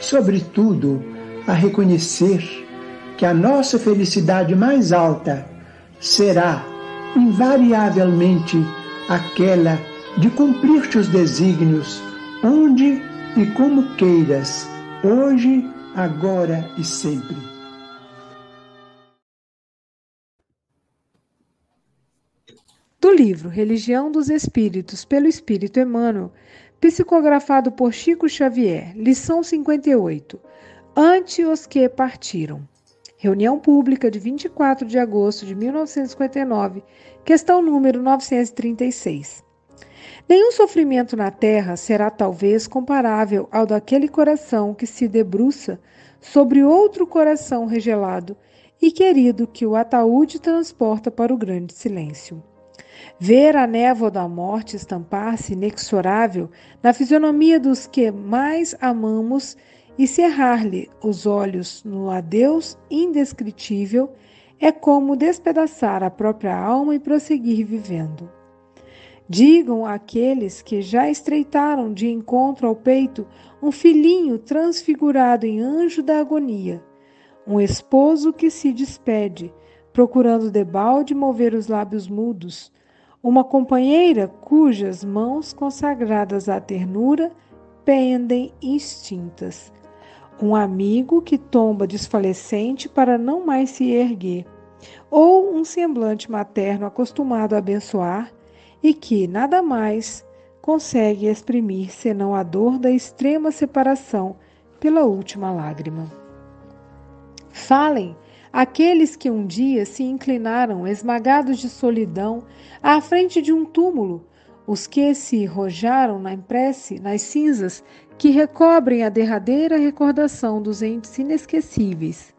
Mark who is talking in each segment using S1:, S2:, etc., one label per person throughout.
S1: sobretudo, a reconhecer que a nossa felicidade mais alta será invariavelmente aquela de cumprir-te os desígnios, onde e como queiras, hoje, agora e sempre.
S2: Do livro Religião dos Espíritos, pelo Espírito Emmanuel, psicografado por Chico Xavier, lição 58. Ante os que partiram. Reunião Pública de 24 de agosto de 1959, questão número 936. Nenhum sofrimento na terra será talvez comparável ao daquele coração que se debruça sobre outro coração regelado e querido que o ataúde transporta para o grande silêncio. Ver a névoa da morte estampar-se inexorável na fisionomia dos que mais amamos e cerrar-lhe os olhos no adeus indescritível é como despedaçar a própria alma e prosseguir vivendo. Digam àqueles que já estreitaram de encontro ao peito um filhinho transfigurado em anjo da agonia, um esposo que se despede, procurando debalde mover os lábios mudos, uma companheira cujas mãos consagradas à ternura pendem instintas, um amigo que tomba desfalecente para não mais se erguer, ou um semblante materno acostumado a abençoar e que nada mais consegue exprimir senão a dor da extrema separação pela última lágrima. Falem aqueles que um dia se inclinaram esmagados de solidão à frente de um túmulo, os que se rojaram na prece nas cinzas que recobrem a derradeira recordação dos entes inesquecíveis,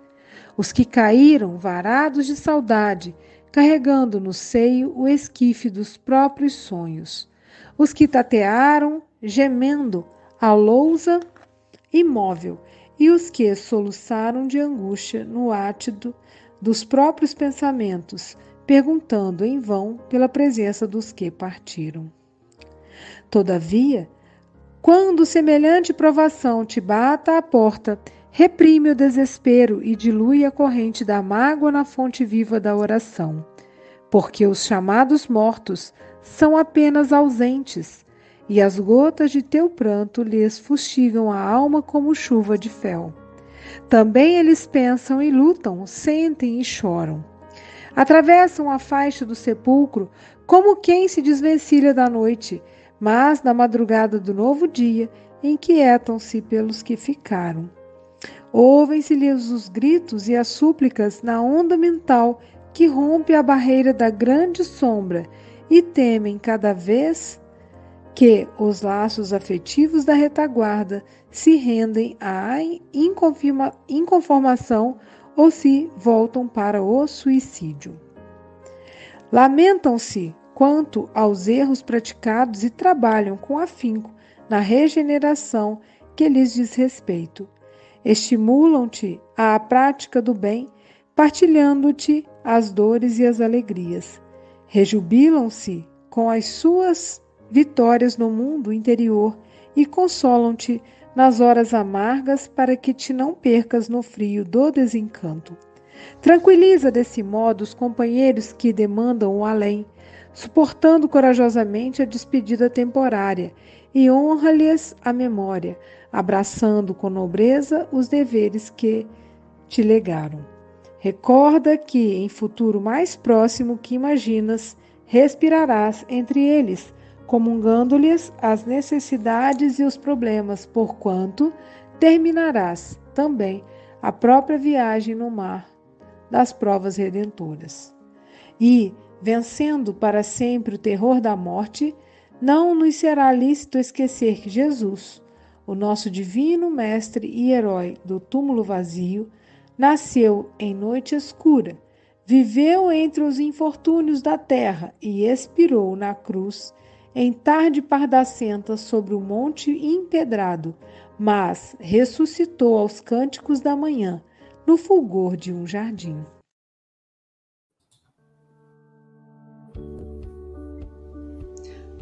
S2: os que caíram varados de saudade, carregando no seio o esquife dos próprios sonhos, os que tatearam, gemendo, a lousa imóvel, e os que soluçaram de angústia no átido dos próprios pensamentos, perguntando em vão pela presença dos que partiram. Todavia, quando semelhante provação te bata à porta, reprime o desespero e dilui a corrente da mágoa na fonte viva da oração. Porque os chamados mortos são apenas ausentes, e as gotas de teu pranto lhes fustigam a alma como chuva de fel. Também eles pensam e lutam, sentem e choram. Atravessam a faixa do sepulcro como quem se desvencilha da noite mas na madrugada do novo dia inquietam-se pelos que ficaram. Ouvem-se-lhes os gritos e as súplicas na onda mental que rompe a barreira da grande sombra e temem cada vez que os laços afetivos da retaguarda se rendem à inconformação ou se voltam para o suicídio. Lamentam-se quanto aos erros praticados e trabalham com afinco na regeneração que lhes diz respeito. estimulam-te à prática do bem, partilhando-te as dores e as alegrias. Rejubilam-se com as suas vitórias no mundo interior e consolam-te nas horas amargas para que te não percas no frio do desencanto. Tranquiliza desse modo os companheiros que demandam o além, suportando corajosamente a despedida temporária, e honra-lhes a memória, abraçando com nobreza os deveres que te legaram. Recorda que, em futuro mais próximo que imaginas, respirarás entre eles, comungando-lhes as necessidades e os problemas, porquanto terminarás também a própria viagem no mar das provas redentoras. E, vencendo para sempre o terror da morte, não nos será lícito esquecer que Jesus, o nosso divino mestre e herói do túmulo vazio, nasceu em noite escura, viveu entre os infortúnios da terra e expirou na cruz em tarde pardacenta sobre o monte empedrado, mas ressuscitou aos cânticos da manhã, no fulgor de um jardim.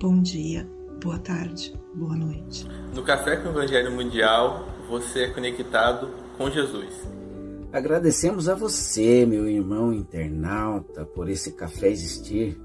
S3: Bom dia, boa tarde, boa noite.
S4: No Café com o Evangelho Mundial, você é conectado com Jesus.
S5: Agradecemos a você, meu irmão internauta, por esse café existir.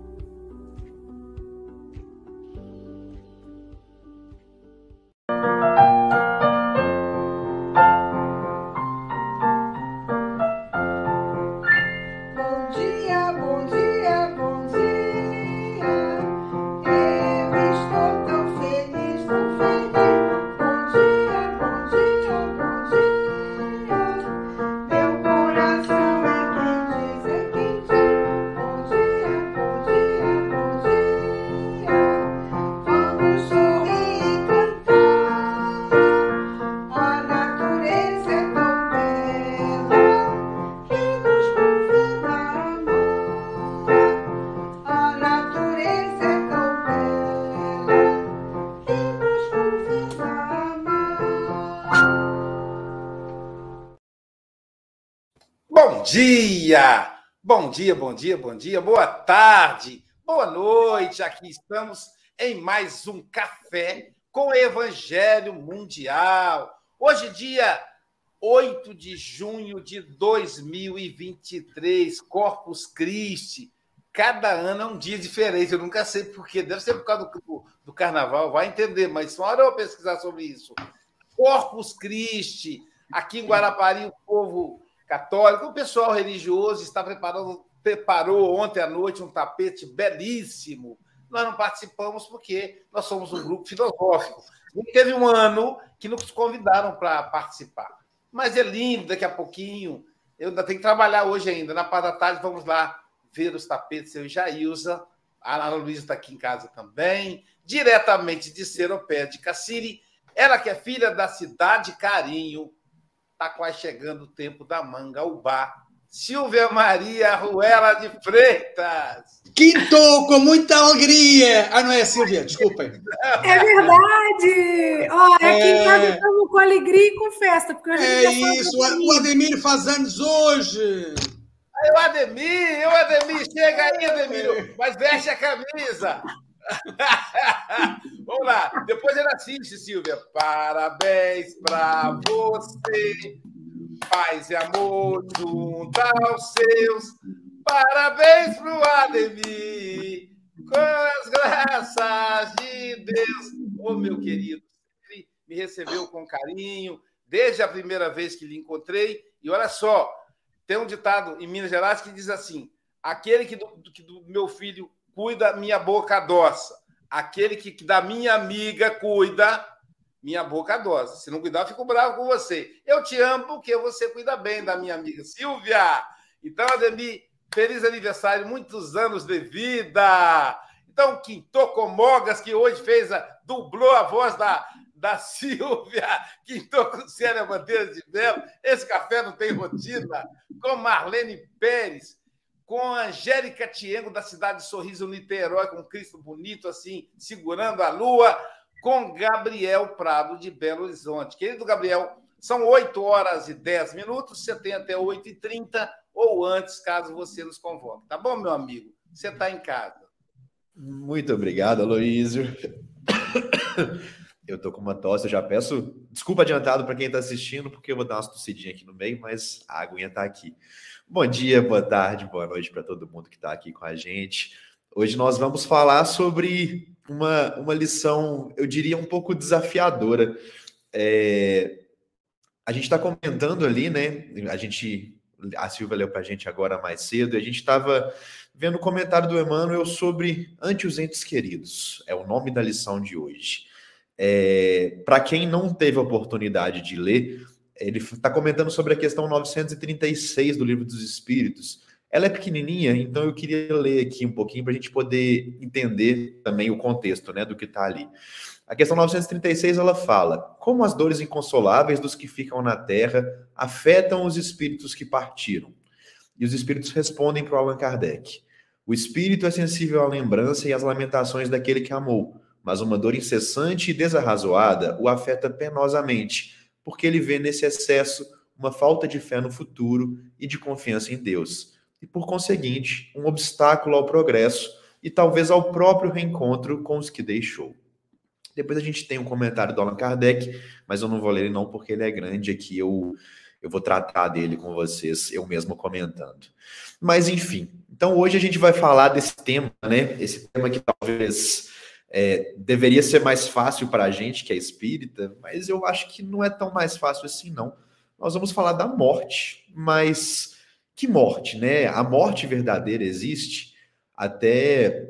S6: Dia! Bom dia, bom dia, bom dia, boa tarde, boa noite. Aqui estamos em mais um café com o Evangelho Mundial. Hoje, dia 8 de junho de 2023, Corpus Christi. Cada ano é um dia diferente, eu nunca sei porquê. Deve ser por causa do, do carnaval, vai entender, mas uma hora eu vou pesquisar sobre isso. Corpus Christi, aqui em Guarapari, o povo católico, o pessoal religioso está preparando, preparou ontem à noite um tapete belíssimo. Nós não participamos porque nós somos um grupo filosófico. E teve um ano que nos convidaram para participar. Mas é lindo, daqui a pouquinho. Eu ainda tenho que trabalhar hoje ainda. Na parte da tarde, vamos lá ver os tapetes. Eu e Jailza. A Ana Luísa está aqui em casa também. Diretamente de Seropé de Cassiri. Ela que é filha da cidade Carinho, Está quase chegando o tempo da manga ubá. Silvia Maria Ruela de Freitas.
S7: Quinto, com muita alegria. Ah, não é, Silvia? Desculpa.
S8: É verdade. Aqui é... em casa estamos com alegria e com festa. Porque
S7: é isso, o Ademir faz anos hoje.
S6: Aí, o Ademir, o Ademir, chega aí, Ademir, mas veste a camisa. Vamos lá. Depois ele assiste, Silvia. Parabéns para você. Paz e amor junto aos seus. Parabéns para o Ademir. Com as graças de Deus. Ô, oh, meu querido, ele me recebeu com carinho desde a primeira vez que lhe encontrei. E olha só, tem um ditado em Minas Gerais que diz assim: aquele que do, que do meu filho cuida, minha boca adoça. Aquele que, que da minha amiga cuida, minha boca adora. Se não cuidar, eu fico bravo com você. Eu te amo porque você cuida bem da minha amiga Silvia. Então, Ademir, feliz aniversário, muitos anos de vida. Então, Quinto Comogas, que hoje fez a, dublou a voz da, da Silvia, Quinto com Célia Bandeira de Belo. Esse café não tem rotina. Com Marlene Pérez, com Angélica Tiengo, da cidade de Sorriso, Niterói, com Cristo bonito, assim, segurando a lua com Gabriel Prado, de Belo Horizonte. Querido Gabriel, são 8 horas e 10 minutos, você tem até 8 e 30 ou antes, caso você nos convoque. Tá bom, meu amigo? Você está em casa.
S9: Muito obrigado, Aloysio. Eu tô com uma tosse, eu já peço desculpa adiantado para quem está assistindo, porque eu vou dar uma tossidinha aqui no meio, mas a aguinha está aqui. Bom dia, boa tarde, boa noite para todo mundo que está aqui com a gente. Hoje nós vamos falar sobre uma, uma lição, eu diria, um pouco desafiadora. É, a gente está comentando ali, né? A gente, a Silvia leu para a gente agora mais cedo, e a gente estava vendo o comentário do Emmanuel sobre ante os entes queridos. É o nome da lição de hoje. É, para quem não teve a oportunidade de ler, ele está comentando sobre a questão 936 do Livro dos Espíritos ela é pequenininha, então eu queria ler aqui um pouquinho para a gente poder entender também o contexto né, do que está ali. A questão 936 ela fala: como as dores inconsoláveis dos que ficam na terra afetam os espíritos que partiram. E os espíritos respondem para Allan Kardec: o espírito é sensível à lembrança e às lamentações daquele que amou, mas uma dor incessante e desarrazoada o afeta penosamente, porque ele vê nesse excesso uma falta de fé no futuro e de confiança em Deus e, por conseguinte, um obstáculo ao progresso e talvez ao próprio reencontro com os que deixou. Depois a gente tem um comentário do Allan Kardec, mas eu não vou ler ele não porque ele é grande aqui, eu, eu vou tratar dele com vocês, eu mesmo comentando. Mas enfim, então hoje a gente vai falar desse tema, né? Esse tema que talvez é, deveria ser mais fácil para a gente, que é espírita, mas eu acho que não é tão mais fácil assim, não. Nós vamos falar da morte, mas que morte, né? A morte verdadeira existe. Até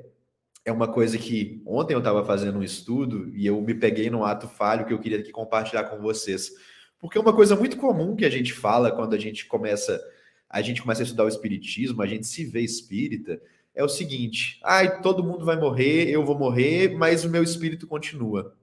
S9: é uma coisa que ontem eu estava fazendo um estudo e eu me peguei num ato falho que eu queria aqui compartilhar com vocês. Porque é uma coisa muito comum que a gente fala quando a gente começa a gente começa a estudar o espiritismo, a gente se vê espírita, é o seguinte: ai, todo mundo vai morrer, eu vou morrer, mas o meu espírito continua.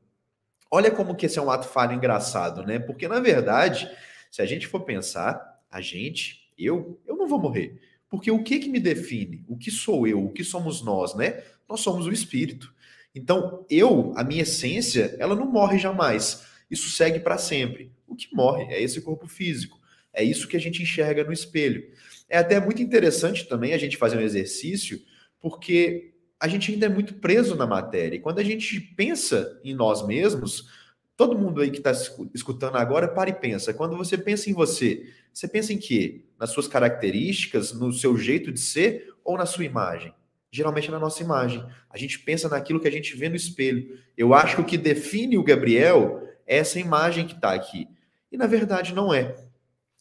S9: Olha como que esse é um ato falho engraçado, né? Porque na verdade, se a gente for pensar, a gente eu, eu não vou morrer. Porque o que que me define? O que sou eu? O que somos nós, né? Nós somos o espírito. Então, eu, a minha essência, ela não morre jamais. Isso segue para sempre. O que morre é esse corpo físico. É isso que a gente enxerga no espelho. É até muito interessante também a gente fazer um exercício, porque a gente ainda é muito preso na matéria. E quando a gente pensa em nós mesmos, todo mundo aí que está escutando agora, para e pensa. Quando você pensa em você, você pensa em quê? Nas suas características, no seu jeito de ser ou na sua imagem? Geralmente é na nossa imagem. A gente pensa naquilo que a gente vê no espelho. Eu acho que o que define o Gabriel é essa imagem que está aqui. E na verdade não é.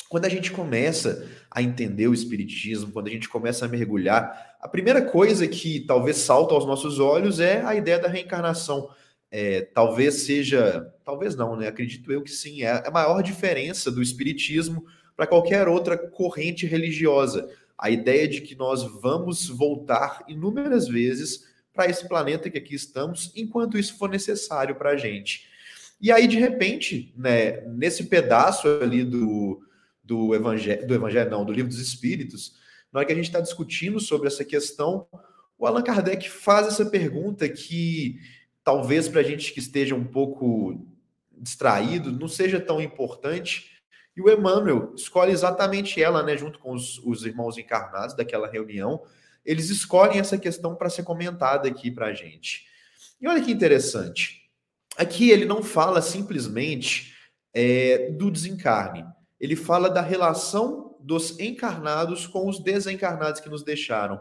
S9: Quando a gente começa a entender o Espiritismo, quando a gente começa a mergulhar, a primeira coisa que talvez salta aos nossos olhos é a ideia da reencarnação. É, talvez seja, talvez não, né? Acredito eu que sim, é a maior diferença do Espiritismo para qualquer outra corrente religiosa. A ideia de que nós vamos voltar inúmeras vezes para esse planeta que aqui estamos, enquanto isso for necessário para a gente. E aí, de repente, né, nesse pedaço ali do, do evangelho, do evangelho, não, do livro dos Espíritos, na hora que a gente está discutindo sobre essa questão, o Allan Kardec faz essa pergunta que talvez para a gente que esteja um pouco distraído não seja tão importante, e o Emmanuel escolhe exatamente ela, né, junto com os, os irmãos encarnados daquela reunião. Eles escolhem essa questão para ser comentada aqui para a gente. E olha que interessante. Aqui ele não fala simplesmente é, do desencarne. Ele fala da relação dos encarnados com os desencarnados que nos deixaram.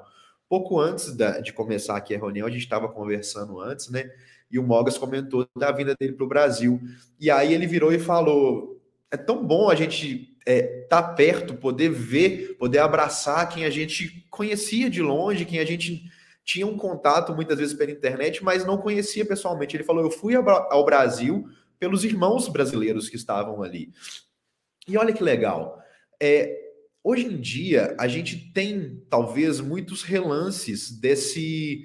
S9: Pouco antes da, de começar aqui a reunião, a gente estava conversando antes, né? E o Mogas comentou da vinda dele para o Brasil. E aí ele virou e falou: é tão bom a gente estar é, tá perto, poder ver, poder abraçar quem a gente conhecia de longe, quem a gente tinha um contato muitas vezes pela internet, mas não conhecia pessoalmente. Ele falou: Eu fui ao Brasil pelos irmãos brasileiros que estavam ali. E olha que legal. É, hoje em dia, a gente tem talvez muitos relances desse.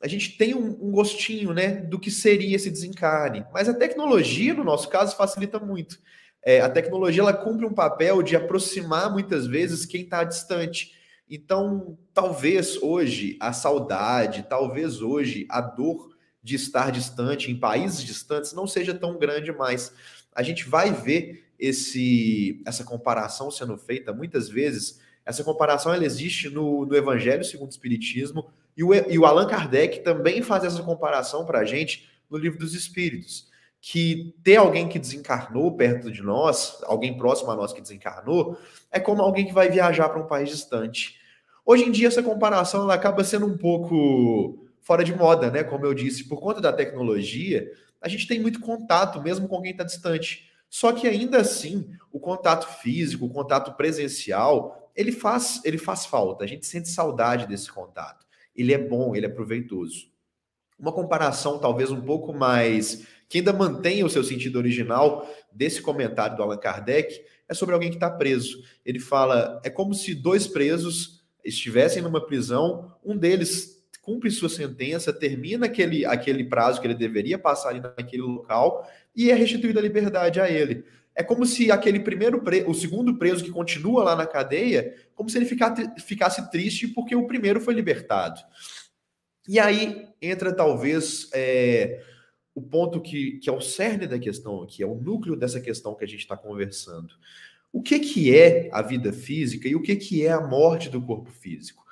S9: A gente tem um, um gostinho né, do que seria esse desencarne. Mas a tecnologia, no nosso caso, facilita muito. É, a tecnologia ela cumpre um papel de aproximar muitas vezes quem está distante. Então, talvez hoje a saudade, talvez hoje a dor de estar distante em países distantes não seja tão grande mais. A gente vai ver esse essa comparação sendo feita muitas vezes. Essa comparação ela existe no, no Evangelho segundo o Espiritismo e o, e o Allan Kardec também faz essa comparação para a gente no Livro dos Espíritos. Que ter alguém que desencarnou perto de nós, alguém próximo a nós que desencarnou, é como alguém que vai viajar para um país distante. Hoje em dia, essa comparação ela acaba sendo um pouco fora de moda, né? Como eu disse, por conta da tecnologia, a gente tem muito contato, mesmo com quem está distante. Só que ainda assim, o contato físico, o contato presencial, ele faz, ele faz falta. A gente sente saudade desse contato. Ele é bom, ele é proveitoso. Uma comparação talvez um pouco mais que ainda mantém o seu sentido original desse comentário do Allan Kardec é sobre alguém que está preso. Ele fala: é como se dois presos estivessem numa prisão, um deles cumpre sua sentença, termina aquele, aquele prazo que ele deveria passar ali naquele local e é restituída a liberdade a ele. É como se aquele primeiro preso, o segundo preso que continua lá na cadeia, como se ele ficasse triste porque o primeiro foi libertado. E aí entra talvez é, o ponto que, que é o cerne da questão aqui, é o núcleo dessa questão que a gente está conversando. O que, que é a vida física e o que, que é a morte do corpo físico?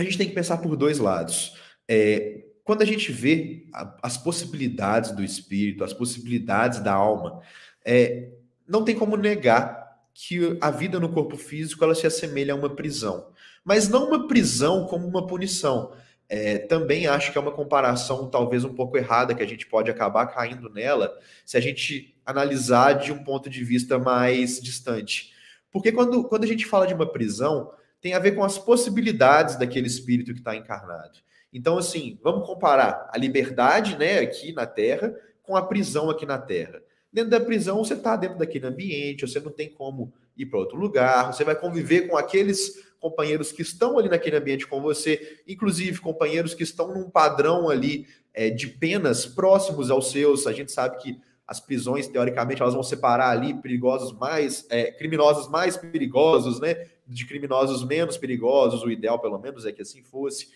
S9: A gente tem que pensar por dois lados. É, quando a gente vê a, as possibilidades do espírito, as possibilidades da alma, é, não tem como negar que a vida no corpo físico ela se assemelha a uma prisão, mas não uma prisão como uma punição. É, também acho que é uma comparação talvez um pouco errada que a gente pode acabar caindo nela se a gente analisar de um ponto de vista mais distante. Porque quando, quando a gente fala de uma prisão, tem a ver com as possibilidades daquele espírito que está encarnado. Então, assim, vamos comparar a liberdade né, aqui na Terra com a prisão aqui na Terra. Dentro da prisão, você está dentro daquele ambiente, você não tem como ir para outro lugar, você vai conviver com aqueles companheiros que estão ali naquele ambiente com você, inclusive companheiros que estão num padrão ali é, de penas próximos aos seus. A gente sabe que as prisões, teoricamente, elas vão separar ali perigosos mais, é, criminosos mais perigosos, né? De criminosos menos perigosos, o ideal, pelo menos, é que assim fosse.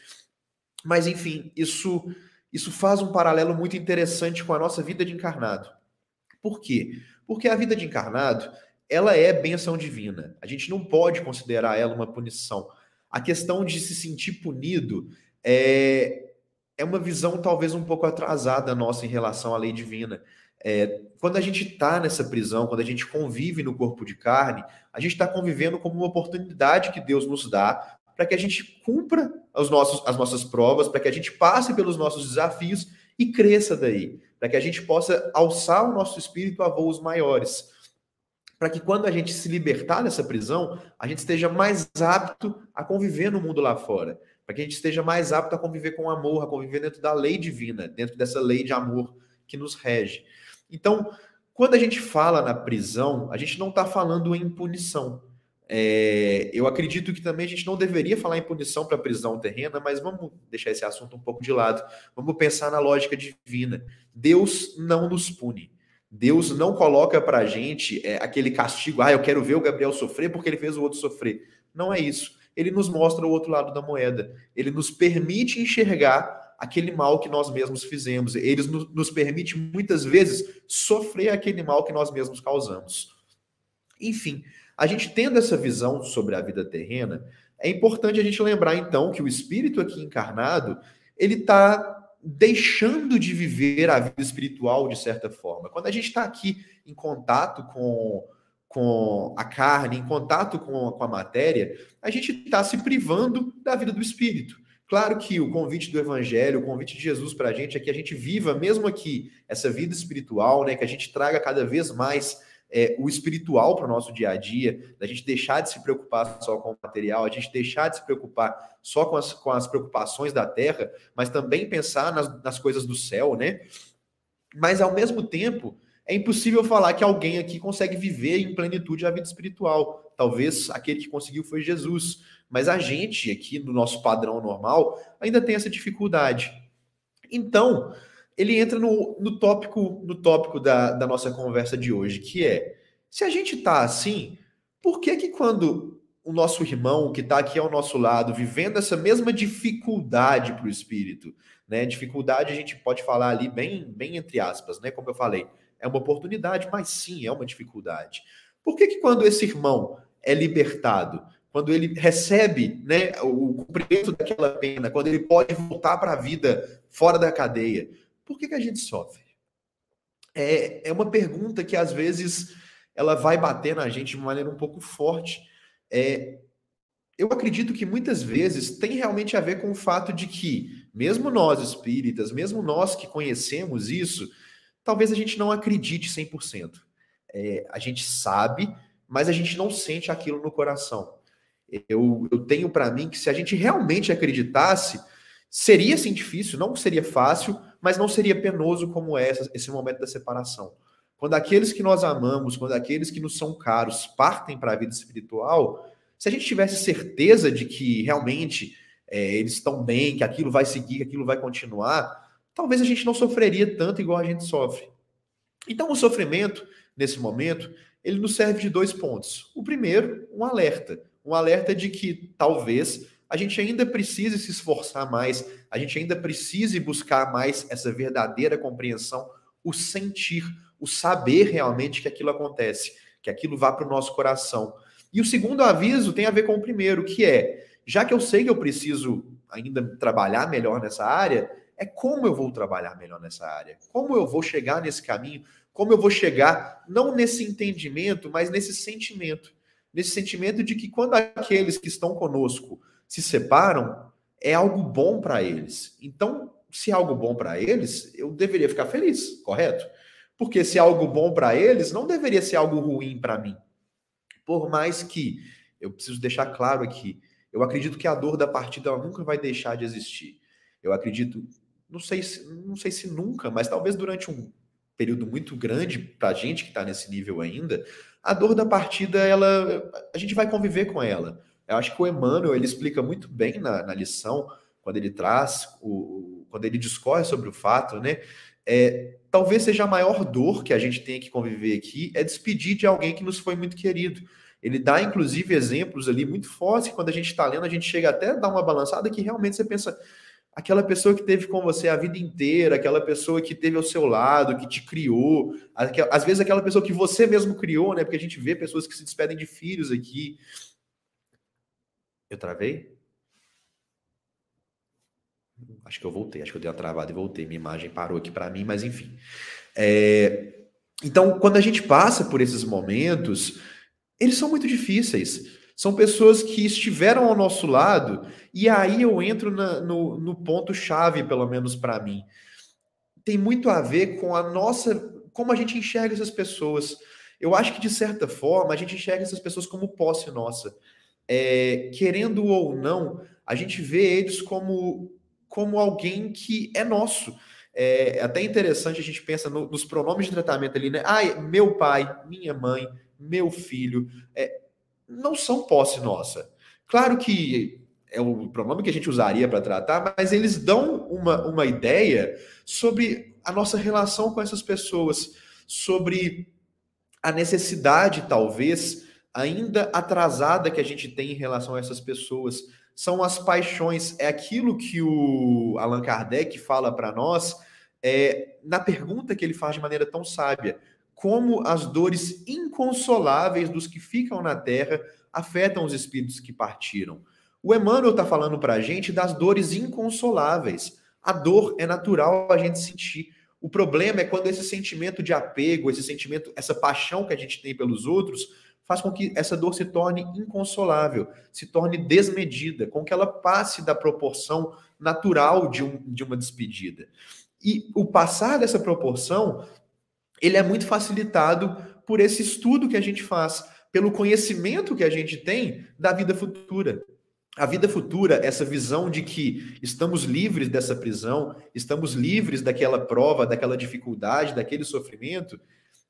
S9: Mas, enfim, isso, isso faz um paralelo muito interessante com a nossa vida de encarnado. Por quê? Porque a vida de encarnado, ela é benção divina. A gente não pode considerar ela uma punição. A questão de se sentir punido é, é uma visão talvez um pouco atrasada nossa em relação à lei divina. É, quando a gente está nessa prisão, quando a gente convive no corpo de carne, a gente está convivendo como uma oportunidade que Deus nos dá para que a gente cumpra os nossos, as nossas provas, para que a gente passe pelos nossos desafios e cresça daí, para que a gente possa alçar o nosso espírito a voos maiores. Para que quando a gente se libertar dessa prisão, a gente esteja mais apto a conviver no mundo lá fora. Para que a gente esteja mais apto a conviver com amor, a conviver dentro da lei divina, dentro dessa lei de amor que nos rege. Então, quando a gente fala na prisão, a gente não está falando em punição. É, eu acredito que também a gente não deveria falar em punição para prisão terrena, mas vamos deixar esse assunto um pouco de lado. Vamos pensar na lógica divina. Deus não nos pune. Deus não coloca para a gente é, aquele castigo, ah, eu quero ver o Gabriel sofrer porque ele fez o outro sofrer. Não é isso. Ele nos mostra o outro lado da moeda. Ele nos permite enxergar aquele mal que nós mesmos fizemos. Eles nos permite muitas vezes sofrer aquele mal que nós mesmos causamos. Enfim, a gente tendo essa visão sobre a vida terrena, é importante a gente lembrar então que o espírito aqui encarnado, ele está deixando de viver a vida espiritual de certa forma. Quando a gente está aqui em contato com, com a carne, em contato com, com a matéria, a gente está se privando da vida do espírito. Claro que o convite do Evangelho, o convite de Jesus para a gente é que a gente viva, mesmo aqui, essa vida espiritual, né? Que a gente traga cada vez mais é, o espiritual para o nosso dia a dia, da gente deixar de se preocupar só com o material, a gente deixar de se preocupar só com as, com as preocupações da terra, mas também pensar nas, nas coisas do céu, né? Mas ao mesmo tempo, é impossível falar que alguém aqui consegue viver em plenitude a vida espiritual. Talvez aquele que conseguiu foi Jesus, mas a gente aqui no nosso padrão normal ainda tem essa dificuldade. Então, ele entra no, no tópico no tópico da, da nossa conversa de hoje, que é: se a gente está assim, por que que quando o nosso irmão que está aqui ao nosso lado, vivendo essa mesma dificuldade para o espírito, né? Dificuldade a gente pode falar ali bem, bem entre aspas, né? Como eu falei, é uma oportunidade, mas sim é uma dificuldade. Por que, que quando esse irmão é libertado, quando ele recebe né, o cumprimento daquela pena, quando ele pode voltar para a vida fora da cadeia, por que, que a gente sofre? É, é uma pergunta que às vezes ela vai bater na gente de maneira um pouco forte. É, eu acredito que muitas vezes tem realmente a ver com o fato de que, mesmo nós espíritas, mesmo nós que conhecemos isso, talvez a gente não acredite 100%. É, a gente sabe, mas a gente não sente aquilo no coração. Eu, eu tenho para mim que se a gente realmente acreditasse, seria sim difícil, não seria fácil, mas não seria penoso como é esse momento da separação. Quando aqueles que nós amamos, quando aqueles que nos são caros partem para a vida espiritual, se a gente tivesse certeza de que realmente é, eles estão bem, que aquilo vai seguir, que aquilo vai continuar, talvez a gente não sofreria tanto igual a gente sofre. Então, o sofrimento, nesse momento, ele nos serve de dois pontos. O primeiro, um alerta. Um alerta de que talvez a gente ainda precise se esforçar mais, a gente ainda precise buscar mais essa verdadeira compreensão, o sentir, o saber realmente que aquilo acontece, que aquilo vá para o nosso coração. E o segundo aviso tem a ver com o primeiro, que é, já que eu sei que eu preciso ainda trabalhar melhor nessa área, é como eu vou trabalhar melhor nessa área, como eu vou chegar nesse caminho, como eu vou chegar, não nesse entendimento, mas nesse sentimento. Nesse sentimento de que quando aqueles que estão conosco se separam, é algo bom para eles. Então, se é algo bom para eles, eu deveria ficar feliz, correto? Porque se é algo bom para eles, não deveria ser algo ruim para mim. Por mais que, eu preciso deixar claro aqui, eu acredito que a dor da partida nunca vai deixar de existir. Eu acredito não sei se, não sei se nunca, mas talvez durante um período muito grande para a gente que está nesse nível ainda, a dor da partida, ela, a gente vai conviver com ela. Eu acho que o Emmanuel ele explica muito bem na, na lição quando ele traz o, quando ele discorre sobre o fato, né? É, talvez seja a maior dor que a gente tem que conviver aqui é despedir de alguém que nos foi muito querido. Ele dá, inclusive, exemplos ali muito fortes que quando a gente está lendo, a gente chega até a dar uma balançada que realmente você pensa, aquela pessoa que teve com você a vida inteira, aquela pessoa que teve ao seu lado, que te criou, às vezes aquela pessoa que você mesmo criou, né? Porque a gente vê pessoas que se despedem de filhos aqui. Eu travei? Acho que eu voltei, acho que eu dei uma travada e voltei. Minha imagem parou aqui para mim, mas enfim. É... Então, quando a gente passa por esses momentos, eles são muito difíceis. São pessoas que estiveram ao nosso lado, e aí eu entro na, no, no ponto-chave, pelo menos para mim. Tem muito a ver com a nossa. como a gente enxerga essas pessoas. Eu acho que, de certa forma, a gente enxerga essas pessoas como posse nossa. É, querendo ou não, a gente vê eles como, como alguém que é nosso. É até interessante a gente pensa no, nos pronomes de tratamento ali, né? Ah, meu pai, minha mãe, meu filho. É, não são posse nossa. Claro que é o pronome que a gente usaria para tratar, mas eles dão uma, uma ideia sobre a nossa relação com essas pessoas, sobre a necessidade, talvez, ainda atrasada que a gente tem em relação a essas pessoas. São as paixões, é aquilo que o Allan Kardec fala para nós é, na pergunta que ele faz de maneira tão sábia como as dores inconsoláveis dos que ficam na terra afetam os espíritos que partiram. O Emmanuel está falando para a gente das dores inconsoláveis. A dor é natural a gente sentir. O problema é quando esse sentimento de apego, esse sentimento, essa paixão que a gente tem pelos outros, faz com que essa dor se torne inconsolável, se torne desmedida, com que ela passe da proporção natural de, um, de uma despedida. E o passar dessa proporção ele é muito facilitado por esse estudo que a gente faz, pelo conhecimento que a gente tem da vida futura. a vida futura, essa visão de que estamos livres dessa prisão, estamos livres daquela prova, daquela dificuldade, daquele sofrimento,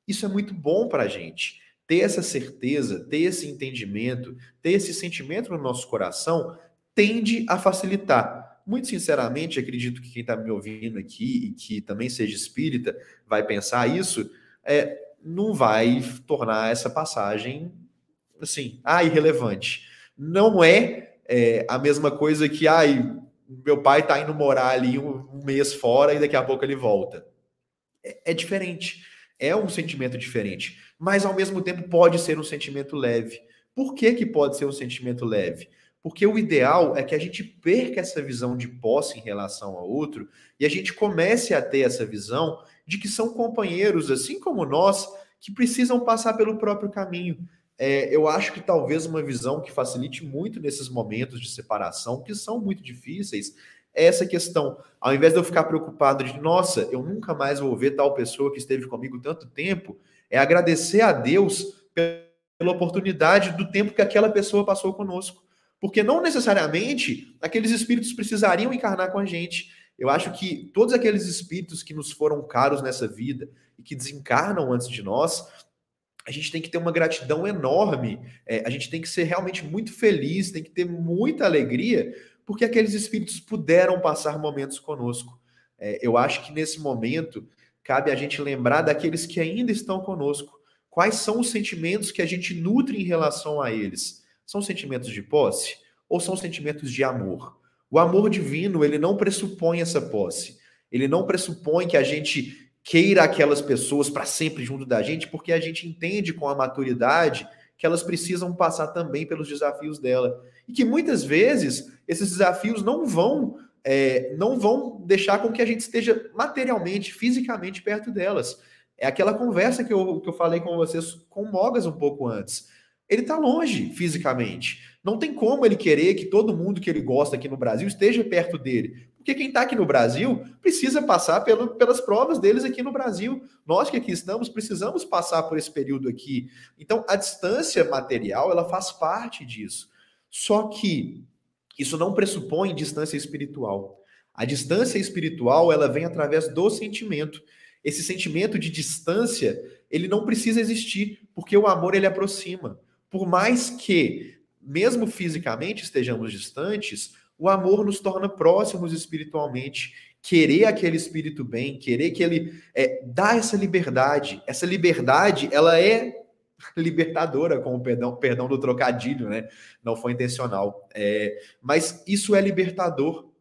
S9: isso é muito bom para a gente. Ter essa certeza, ter esse entendimento, ter esse sentimento no nosso coração, tende a facilitar. Muito sinceramente, acredito que quem está me ouvindo aqui e que também seja espírita vai pensar isso, é, não vai tornar essa passagem assim, ah, irrelevante. Não é é, a mesma coisa que, ai, meu pai está indo morar ali um, um, mês fora e daqui a pouco ele volta. É, é diferente. É um sentimento diferente. Mas, ao mesmo tempo, pode ser um sentimento leve. Por que, que pode ser um sentimento leve? Porque o ideal é que a gente perca essa visão de posse em relação ao outro e a gente comece a ter essa visão de que são companheiros, assim como nós, que precisam passar pelo próprio caminho é, eu acho que talvez uma visão que facilite muito nesses momentos de separação, que são muito difíceis, é essa questão. Ao invés de eu ficar preocupado de, nossa, eu nunca mais vou ver tal pessoa que esteve comigo tanto tempo, é agradecer a Deus pela oportunidade do tempo que aquela pessoa passou conosco. Porque não necessariamente aqueles espíritos precisariam encarnar com a gente. Eu acho que todos aqueles espíritos que nos foram caros nessa vida e que desencarnam antes de nós, a gente tem que ter uma gratidão enorme, é, a gente tem que ser realmente muito feliz, tem que ter muita alegria, porque aqueles espíritos puderam passar momentos conosco. É, eu acho que nesse momento cabe a gente lembrar daqueles que ainda estão conosco. Quais são os sentimentos que a gente nutre em relação a eles? São sentimentos de posse ou são sentimentos de amor? O amor divino, ele não pressupõe essa posse. Ele não pressupõe que a gente queira aquelas pessoas para sempre junto da gente, porque a gente entende com a maturidade que elas precisam passar também pelos desafios dela. E que muitas vezes esses desafios não vão é, não vão deixar com que a gente esteja materialmente, fisicamente perto delas. É aquela conversa que eu, que eu falei com vocês com Mogas um pouco antes. Ele está longe fisicamente. Não tem como ele querer que todo mundo que ele gosta aqui no Brasil esteja perto dele. Porque quem está aqui no Brasil precisa passar pelo, pelas provas deles aqui no Brasil. Nós que aqui estamos precisamos passar por esse período aqui. Então, a distância material ela faz parte disso. Só que isso não pressupõe distância espiritual. A distância espiritual ela vem através do sentimento. Esse sentimento de distância ele não precisa existir, porque o amor ele aproxima. Por mais que, mesmo fisicamente estejamos distantes, o amor nos torna próximos espiritualmente. Querer aquele espírito bem, querer que ele é, dá essa liberdade. Essa liberdade, ela é libertadora, com o perdão, perdão do trocadilho, né? Não foi intencional. É, mas isso é libertador.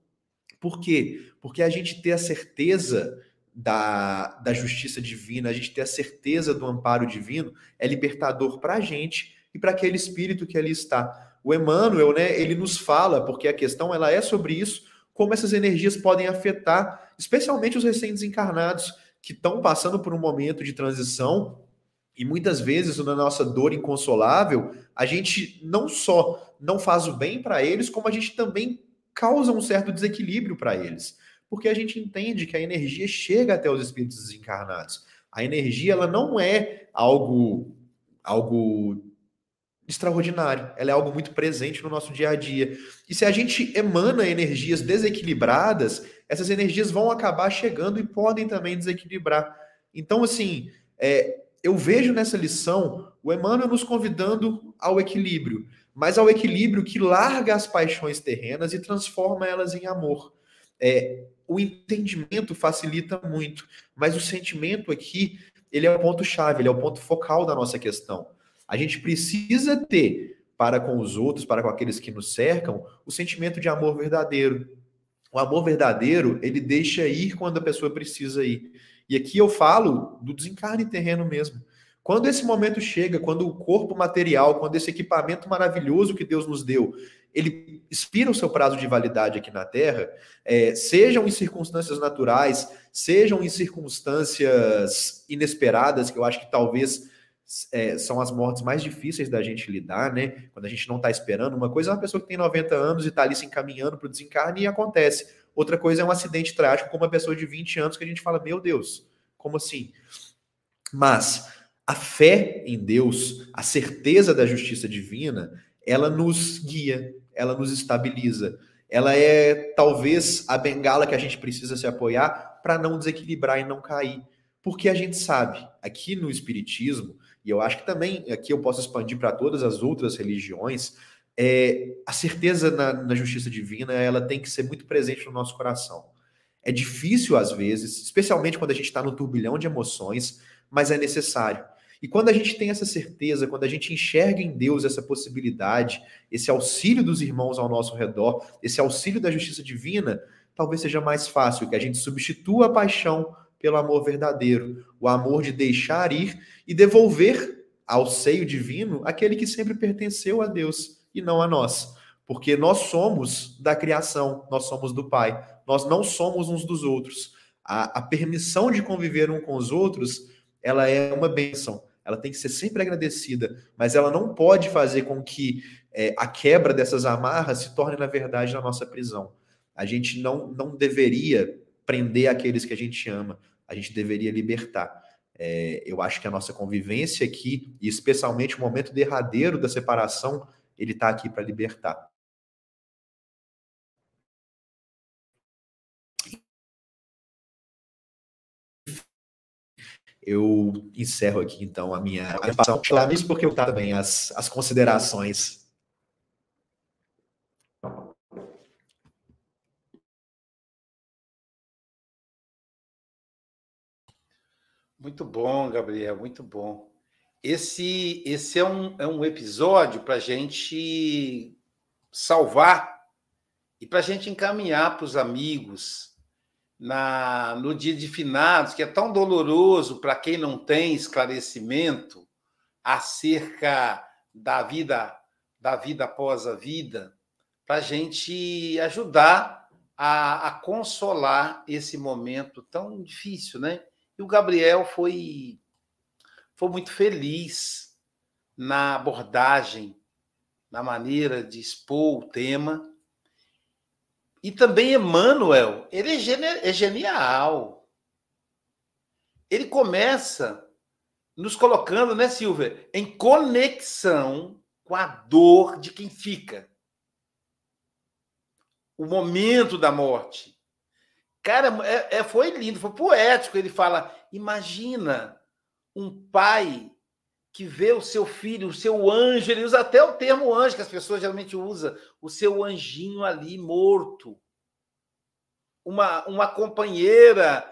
S9: Por quê? Porque a gente ter a certeza da, da justiça divina, a gente ter a certeza do amparo divino, é libertador para a gente e para aquele espírito que ali está. O Emmanuel, né, ele nos fala, porque a questão ela é sobre isso, como essas energias podem afetar, especialmente os recém-desencarnados, que estão passando por um momento de transição, e muitas vezes, na nossa dor inconsolável, a gente não só não faz o bem para eles, como a gente também causa um certo desequilíbrio para eles. Porque a gente entende que a energia chega até os espíritos desencarnados. A energia ela não é algo algo extraordinário, ela é algo muito presente no nosso dia a dia. E se a gente emana energias desequilibradas, essas energias vão acabar chegando e podem também desequilibrar. Então, assim, é, eu vejo nessa lição o Emmanuel nos convidando ao equilíbrio, mas ao equilíbrio que larga as paixões terrenas e transforma elas em amor. É, o entendimento facilita muito, mas o sentimento aqui, ele é o ponto-chave, ele é o ponto focal da nossa questão. A gente precisa ter para com os outros, para com aqueles que nos cercam, o sentimento de amor verdadeiro. O amor verdadeiro, ele deixa ir quando a pessoa precisa ir. E aqui eu falo do desencarne terreno mesmo. Quando esse momento chega, quando o corpo material, quando esse equipamento maravilhoso que Deus nos deu, ele expira o seu prazo de validade aqui na Terra, é, sejam em circunstâncias naturais, sejam em circunstâncias inesperadas, que eu acho que talvez é, são as mortes mais difíceis da gente lidar, né? Quando a gente não está esperando. Uma coisa é uma pessoa que tem 90 anos e está ali se encaminhando para o desencarne e acontece. Outra coisa é um acidente trágico com uma pessoa de 20 anos que a gente fala, meu Deus, como assim? Mas a fé em Deus, a certeza da justiça divina, ela nos guia, ela nos estabiliza. Ela é talvez a bengala que a gente precisa se apoiar para não desequilibrar e não cair. Porque a gente sabe, aqui no Espiritismo, e eu acho que também aqui eu posso expandir para todas as outras religiões, é, a certeza na, na justiça divina ela tem que ser muito presente no nosso coração. É difícil às vezes, especialmente quando a gente está no turbilhão de emoções, mas é necessário. E quando a gente tem essa certeza, quando a gente enxerga em Deus essa possibilidade, esse auxílio dos irmãos ao nosso redor, esse auxílio da justiça divina, talvez seja mais fácil que a gente substitua a paixão pelo amor verdadeiro, o amor de deixar ir e devolver ao seio divino aquele que sempre pertenceu a Deus e não a nós. Porque nós somos da criação, nós somos do Pai, nós não somos uns dos outros. A, a permissão de conviver um com os outros, ela é uma bênção ela tem que ser sempre agradecida, mas ela não pode fazer com que é, a quebra dessas amarras se torne, na verdade, a nossa prisão. A gente não, não deveria prender aqueles que a gente ama, a gente deveria libertar. É, eu acho que a nossa convivência aqui, e especialmente o momento derradeiro da separação, ele está aqui para libertar. eu encerro aqui então a minha participação porque eu também as, as considerações.
S6: Muito bom, Gabriel, muito bom. Esse, esse é, um, é um episódio para a gente salvar e para a gente encaminhar para os amigos, na, no dia de finados, que é tão doloroso para quem não tem esclarecimento acerca da vida, da vida após a vida, para a gente ajudar a, a, consolar esse momento tão difícil, né? E o Gabriel foi, foi muito feliz na abordagem, na maneira de expor o tema e também Emmanuel, ele é, geni é genial. Ele começa nos colocando, né, Silvia, em conexão com a dor de quem fica. O momento da morte. Cara, é, é, foi lindo, foi poético. Ele fala: imagina um pai que vê o seu filho, o seu anjo, ele usa até o termo anjo que as pessoas geralmente usam, o seu anjinho ali morto. Uma, uma companheira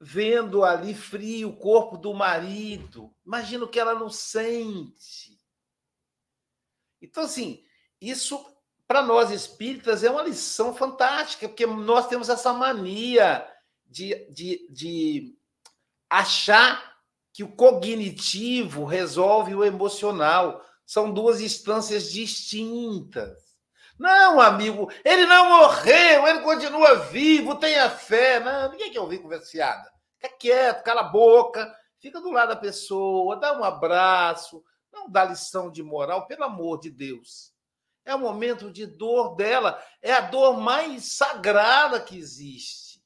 S6: vendo ali frio o corpo do marido. Imagina o que ela não sente. Então, assim, isso para nós espíritas é uma lição fantástica, porque nós temos essa mania de, de, de achar que o cognitivo resolve o emocional. São duas instâncias distintas. Não, amigo, ele não morreu, ele continua vivo, tenha fé. Não, ninguém quer ouvir conversa fiada. Fica quieto, cala a boca, fica do lado da pessoa, dá um abraço, não dá lição de moral, pelo amor de Deus. É o momento de dor dela, é a dor mais sagrada que existe.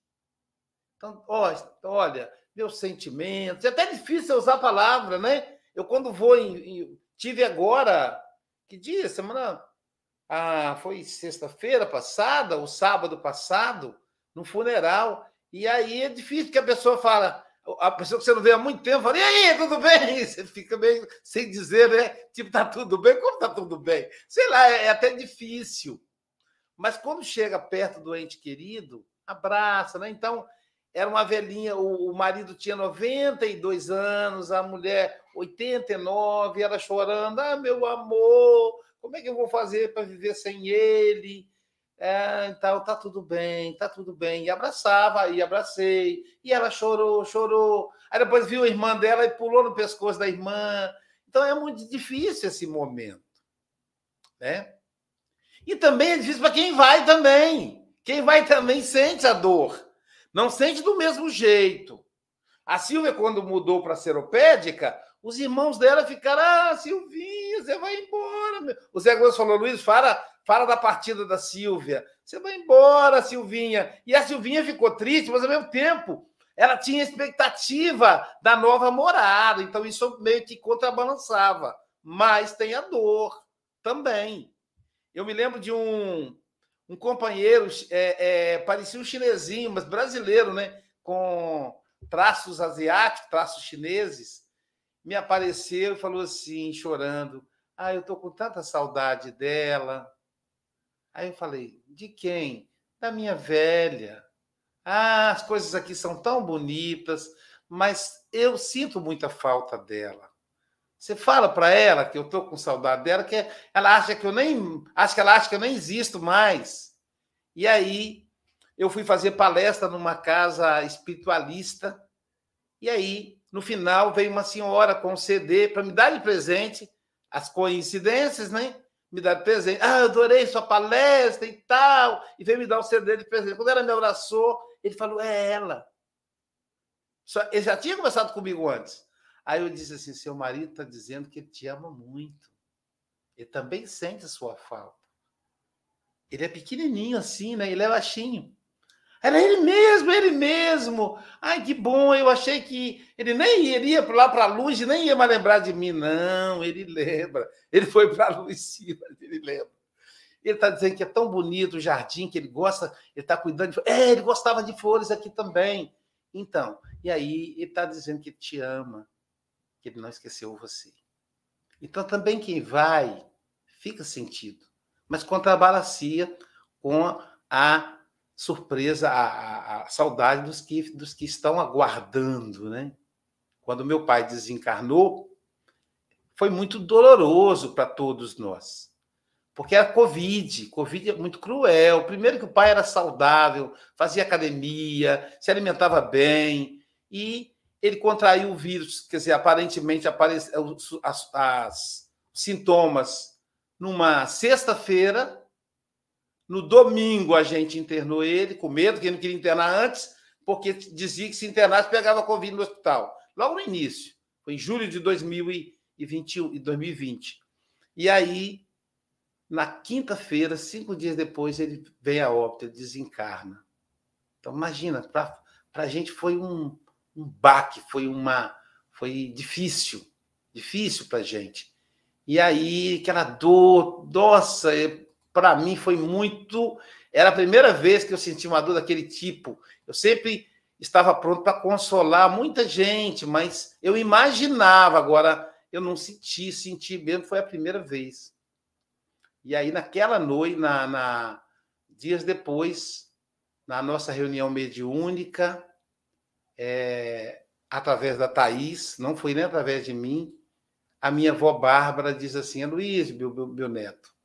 S6: Então, olha, meus sentimentos. É até difícil usar a palavra, né? Eu, quando vou em. em tive agora. Que dia? Semana. Ah, foi sexta-feira passada, ou sábado passado, no funeral. E aí é difícil que a pessoa fala. A pessoa que você não vê há muito tempo fala, e aí, tudo bem? Você fica meio sem dizer, né? Tipo, tá tudo bem? Como tá tudo bem? Sei lá, é, é até difícil. Mas quando chega perto do ente querido, abraça, né? Então, era uma velhinha, o, o marido tinha 92 anos, a mulher 89, ela chorando, ah, meu amor, como é que eu vou fazer para viver sem ele? É, então, tá tudo bem, tá tudo bem. E abraçava, aí abracei. E ela chorou, chorou. Aí depois viu a irmã dela e pulou no pescoço da irmã. Então é muito difícil esse momento, né? E também é difícil para quem vai também. Quem vai também sente a dor. Não sente do mesmo jeito. A Silvia, quando mudou para a seropédica, os irmãos dela ficaram, ah, Silvinha, você vai embora. Meu. O Zé Gomes falou, Luiz, fala, fala da partida da Silvia. Você vai embora, Silvinha. E a Silvinha ficou triste, mas ao mesmo tempo ela tinha expectativa da nova morada, então isso meio que contrabalançava. Mas tem a dor também. Eu me lembro de um, um companheiro, é, é, parecia um chinesinho, mas brasileiro, né? Com traços asiáticos, traços chineses, me apareceu e falou assim, chorando: Ah, eu estou com tanta saudade dela. Aí eu falei: De quem? Da minha velha. Ah, as coisas aqui são tão bonitas, mas eu sinto muita falta dela. Você fala para ela que eu estou com saudade dela, que ela acha que eu nem. Acho que ela acha que eu nem existo mais. E aí eu fui fazer palestra numa casa espiritualista, e aí, no final, veio uma senhora com um CD para me dar de presente, as coincidências, né? Me dar de presente. Ah, adorei sua palestra e tal. E veio me dar um CD de presente. Quando ela me abraçou, ele falou: é ela. Ele já tinha conversado comigo antes. Aí eu disse assim: seu marido está dizendo que ele te ama muito. Ele também sente a sua falta. Ele é pequenininho assim, né? Ele é baixinho. Era ele mesmo, ele mesmo. Ai, que bom, eu achei que ele nem iria lá para a luz e nem ia mais lembrar de mim. Não, ele lembra. Ele foi para a luz, sim, ele lembra. Ele está dizendo que é tão bonito o jardim, que ele gosta, ele está cuidando de É, ele gostava de flores aqui também. Então, e aí ele está dizendo que te ama, que ele não esqueceu você. Então, também quem vai, fica sentido mas contrabalanceia com a surpresa, a, a, a, saudade dos que, dos que estão aguardando. Né? Quando meu pai desencarnou, foi muito doloroso para todos nós. Porque era Covid, Covid é muito cruel. Primeiro que o pai era saudável, fazia academia, se alimentava bem, e ele contraiu o vírus, quer dizer, aparentemente apareceu as, as sintomas numa sexta-feira. No domingo, a gente internou ele, com medo, que ele não queria internar antes, porque dizia que se internasse pegava Covid no hospital. Logo no início, foi em julho de 2021 e 2020. E aí, na quinta-feira, cinco dias depois, ele vem a óbito, ele desencarna. Então, imagina, para a gente foi um, um baque, foi uma. Foi difícil, difícil para a gente. E aí, aquela dor, nossa, para mim foi muito. Era a primeira vez que eu senti uma dor daquele tipo. Eu sempre estava pronto para consolar muita gente, mas eu imaginava, agora eu não senti, senti mesmo, foi a primeira vez. E aí, naquela noite, na, na dias depois, na nossa reunião mediúnica, é, através da Thaís, não foi nem através de mim, a minha avó Bárbara diz assim: Luiz, meu, meu, neto,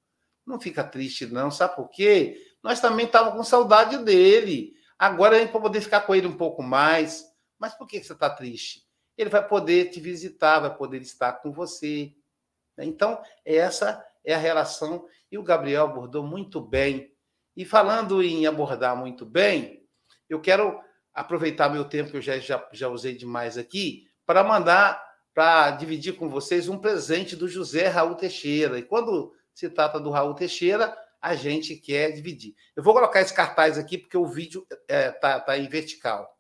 S6: não fica triste, não, sabe por quê? Nós também estávamos com saudade dele. Agora a gente vai poder ficar com ele um pouco mais. Mas por que você está triste? Ele vai poder te visitar, vai poder estar com você. Então, essa é a relação. E o Gabriel abordou muito bem. E falando em abordar muito bem, eu quero aproveitar meu tempo, que eu já, já, já usei demais aqui, para mandar para dividir com vocês um presente do José Raul Teixeira. E quando se trata do Raul Teixeira, a gente quer dividir. Eu vou colocar esse cartaz aqui porque o vídeo está é, tá, tá em vertical.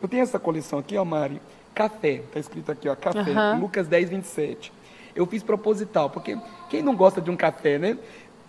S10: Eu tenho essa coleção aqui, ó, Mari. Café, tá escrito aqui, ó, café, uhum. Lucas 10, 27. Eu fiz proposital, porque quem não gosta de um café, né?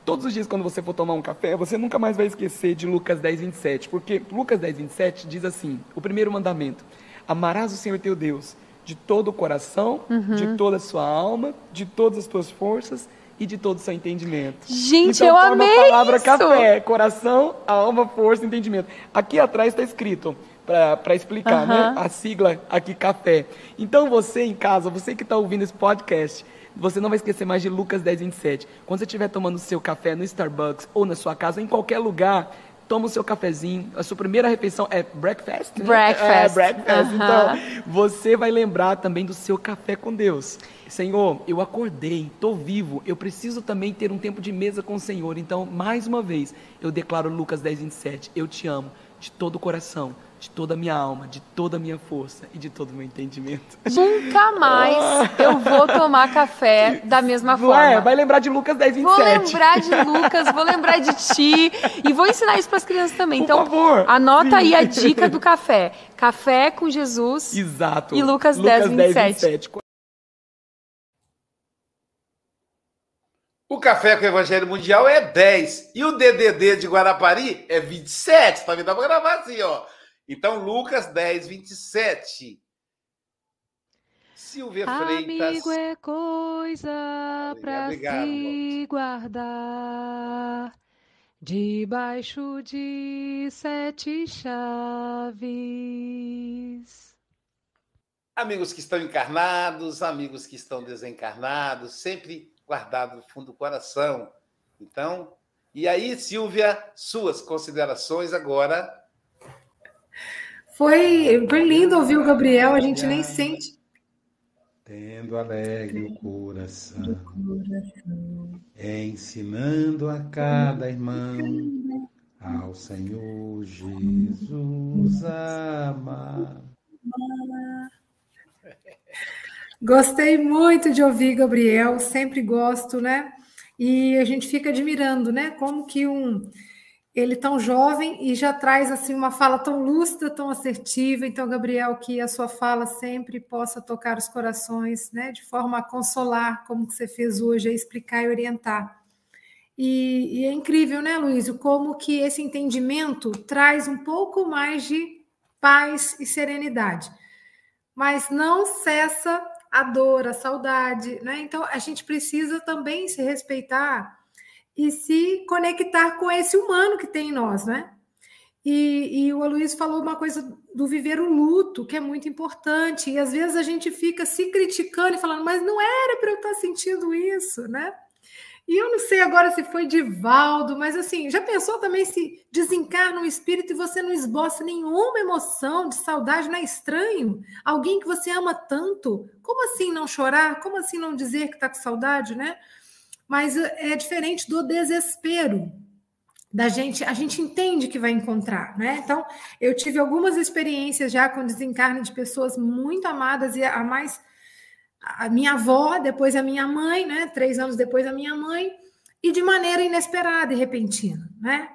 S10: Todos os dias, quando você for tomar um café, você nunca mais vai esquecer de Lucas 10, 27. Porque Lucas 10, 27 diz assim: o primeiro mandamento: Amarás o Senhor teu Deus de todo o coração, uhum. de toda a sua alma, de todas as tuas forças e de todo o seu entendimento.
S2: Gente,
S10: então,
S2: eu amei
S10: a palavra
S2: isso.
S10: café, coração, alma, força, entendimento. Aqui atrás está escrito para explicar, uhum. né? A sigla aqui café. Então você em casa, você que está ouvindo esse podcast, você não vai esquecer mais de Lucas 10, 27. Quando você estiver tomando seu café no Starbucks ou na sua casa, em qualquer lugar, toma o seu cafezinho. A sua primeira refeição é breakfast? Né?
S2: Breakfast.
S10: É, breakfast. Então, você vai lembrar também do seu café com Deus. Senhor, eu acordei, estou vivo, eu preciso também ter um tempo de mesa com o Senhor. Então, mais uma vez, eu declaro Lucas 10, 27. Eu te amo de todo o coração de toda a minha alma, de toda a minha força e de todo o meu entendimento.
S2: Nunca mais eu vou tomar café da mesma forma. É,
S10: vai lembrar de Lucas 10, 27.
S2: Vou lembrar de Lucas, vou lembrar de ti e vou ensinar isso para as crianças também.
S10: Por
S2: então,
S10: favor.
S2: anota Sim. aí a dica do café. Café com Jesus.
S10: Exato.
S2: E Lucas, Lucas 10, 27. 10, 27.
S6: O Café com o Evangelho Mundial é 10. E o DDD de Guarapari é 27. Tá vendo? Dá pra gravar assim, ó. Então, Lucas 10, 27. Silvia Freitas.
S2: Amigo é coisa para se guardar debaixo de sete chaves.
S6: Amigos que estão encarnados, amigos que estão desencarnados, sempre guardado no fundo do coração. Então, e aí, Silvia, suas considerações agora.
S8: Foi, foi lindo ouvir o Gabriel, a gente nem sente.
S11: Tendo alegre o coração, ensinando a cada irmão ao Senhor Jesus amar.
S8: Gostei muito de ouvir Gabriel, sempre gosto, né? E a gente fica admirando, né? Como que um ele tão jovem e já traz assim uma fala tão lúcida, tão assertiva. Então, Gabriel, que a sua fala sempre possa tocar os corações, né? De forma a consolar, como que você fez hoje, a explicar e orientar. E, e é incrível, né, Luísio, como que esse entendimento traz um pouco mais de paz e serenidade. Mas não cessa a dor, a saudade, né? Então a gente precisa também se respeitar e se conectar com esse humano que tem em nós, né? E, e o Aloysio falou uma coisa do viver o luto, que é muito importante, e às vezes a gente fica se criticando e falando, mas não era para eu estar sentindo isso, né? E eu não sei agora se foi de Valdo, mas assim, já pensou também se desencarna um espírito e você não esboça nenhuma emoção de saudade, não é estranho? Alguém que você ama tanto, como assim não chorar? Como assim não dizer que está com saudade, né? Mas é diferente do desespero da gente, a gente entende que vai encontrar, né? Então, eu tive algumas experiências já com desencarne de pessoas muito amadas e a mais a minha avó, depois a minha mãe, né? Três anos depois a minha mãe, e de maneira inesperada e repentina, né?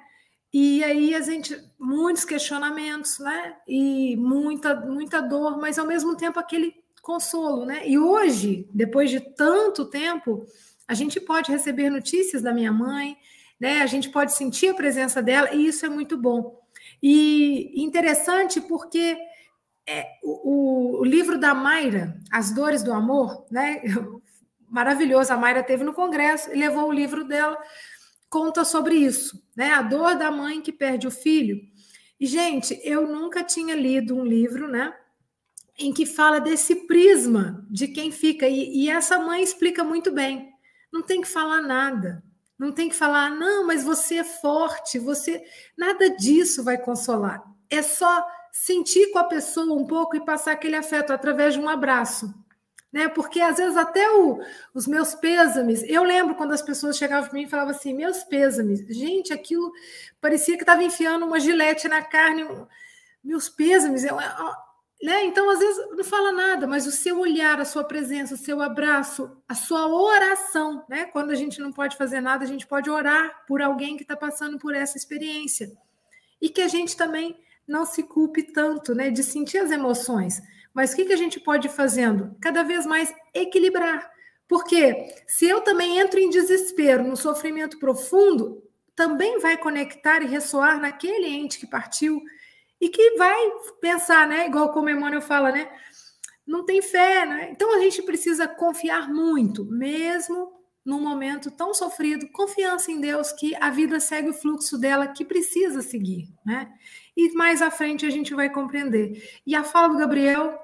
S8: E aí a gente muitos questionamentos, né? E muita muita dor, mas ao mesmo tempo aquele consolo, né? E hoje, depois de tanto tempo, a gente pode receber notícias da minha mãe, né? A gente pode sentir a presença dela e isso é muito bom. E interessante porque é, o, o, livro da Mayra, As Dores do Amor, né? Maravilhoso, a Mayra teve no congresso e levou o livro dela, conta sobre isso, né? A dor da mãe que perde o filho. E, gente, eu nunca tinha lido um livro, né? Em que fala desse prisma de quem fica. E, e essa mãe explica muito bem. Não tem que falar nada. Não tem que falar, não, mas você é forte, você. Nada disso vai consolar. É só sentir com a pessoa um pouco e passar aquele afeto através de um abraço. Né? Porque às vezes até o, os meus pêsames, eu lembro quando as pessoas chegavam para mim e falavam assim, meus pêsames, gente, aquilo parecia que estava enfiando uma gilete na carne, meus pêsames, né? Então às vezes não fala nada, mas o seu olhar, a sua presença, o seu abraço, a sua oração, né? Quando a gente não pode fazer nada, a gente pode orar por alguém que está passando por essa experiência e que a gente também não se culpe tanto, né, de sentir as emoções. Mas o que, que a gente pode ir fazendo? Cada vez mais equilibrar. Porque se eu também entro em desespero, no sofrimento profundo, também vai conectar e ressoar naquele ente que partiu e que vai pensar, né? Igual como Emmanuel fala, né? Não tem fé, né? Então a gente precisa confiar muito, mesmo num momento tão sofrido, confiança em Deus que a vida segue o fluxo dela que precisa seguir, né? e mais à frente a gente vai compreender. E a fala do Gabriel,